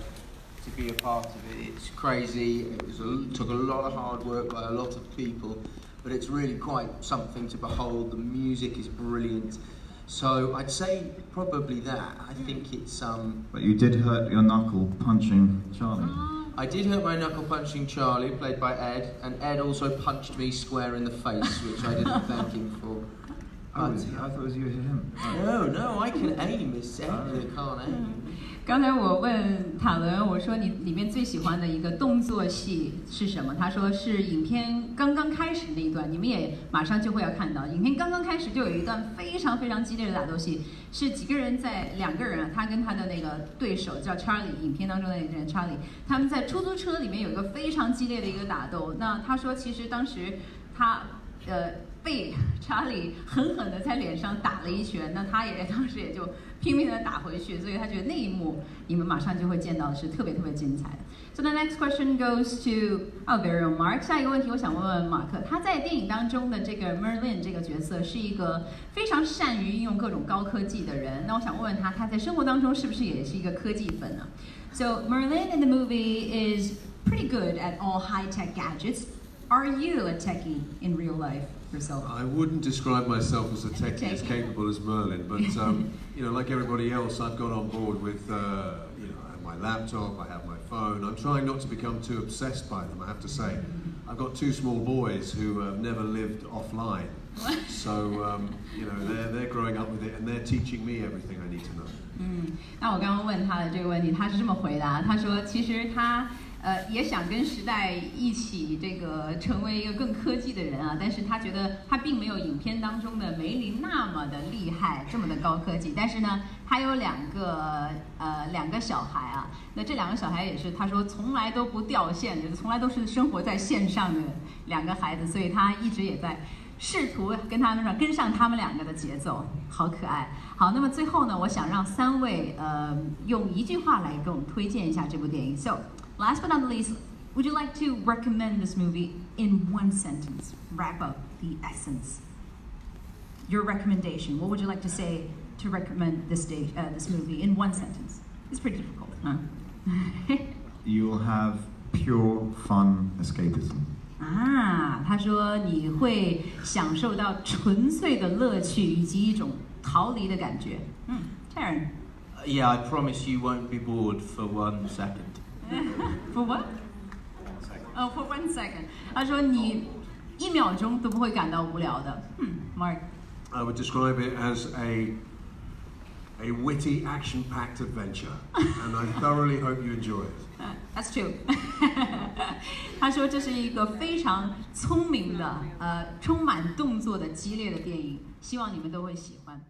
H: to be a part of it. It's crazy. It was a, took a lot of hard work by a lot of people, but it's really quite something to behold. The music is brilliant. So I'd say probably that. I think it's um,
J: But you did hurt your knuckle punching Charlie.
H: I did hurt my knuckle punching Charlie, played by Ed, and Ed also punched me square in the face, which I didn't thank him for.
J: Oh? I thought it was you hit him.
H: No, no, I can aim. It's Ed that can't aim.
G: 刚才我问塔伦，我说你里面最喜欢的一个动作戏是什么？他说是影片刚刚开始那一段，你们也马上就会要看到。影片刚刚开始就有一段非常非常激烈的打斗戏，是几个人在两个人，他跟他的那个对手叫 Charlie，影片当中的那个人 Charlie，他们在出租车里面有一个非常激烈的一个打斗。那他说其实当时他呃被查理狠狠的在脸上打了一拳，那他也当时也就拼命的打回去，所以他觉得那一幕你们马上就会见到的是特别特别精彩的。So the next question goes to our very own Mark。下一个问题，我想问问马克，他在电影当中的这个 Merlin 这个角色是一个非常善于应用各种高科技的人。那我想问问他，他在生活当中是不是也是一个科技粉呢？So Merlin in the movie is pretty good at all high-tech gadgets. Are you a techie in real life yourself?
I: I wouldn't describe myself as a techie as capable as Merlin, but um, you know, like everybody else, I've got on board with uh, you know, I have my laptop, I have my phone. I'm trying not to become too obsessed by them. I have to say, I've got two small boys who have never lived offline, so um, you know, they're they're growing up with it and they're teaching me everything I need to know.
G: 嗯，那我刚刚问他的这个问题，他是这么回答，他说其实他 呃也想跟时代一起这个成为一个更科技的人啊，但是他觉得他并没有影片当中的梅林那么的厉害，这么的高科技，但是呢，他有两个呃两个小孩啊，那这两个小孩也是他说从来都不掉线就是，从来都是生活在线上的两个孩子，所以他一直也在。试图跟他们上跟上他们两个的节奏，好可爱。好，那么最后呢，我想让三位呃用一句话来给我们推荐一下这部电影。So last but not least, would you like to recommend this movie in one sentence? Wrap up the essence. Your recommendation. What would you like to say to recommend this day, uh, this movie in one sentence? It's pretty difficult, huh?
J: You will have pure fun escapism.
G: 啊，他说你会享受到纯粹的乐趣以及一种逃离的感觉。嗯，Taryn。
H: Uh, yeah, I promise you won't be bored for one second.
G: For what? Oh, for one second. 他说你一秒钟都不会感到无聊的。嗯，Mark。
I: I would describe it as a a witty, action-packed adventure, and I thoroughly hope you enjoy it.
G: That's true。他说这是一个非常聪明的，呃，充满动作的激烈的电影，希望你们都会喜欢。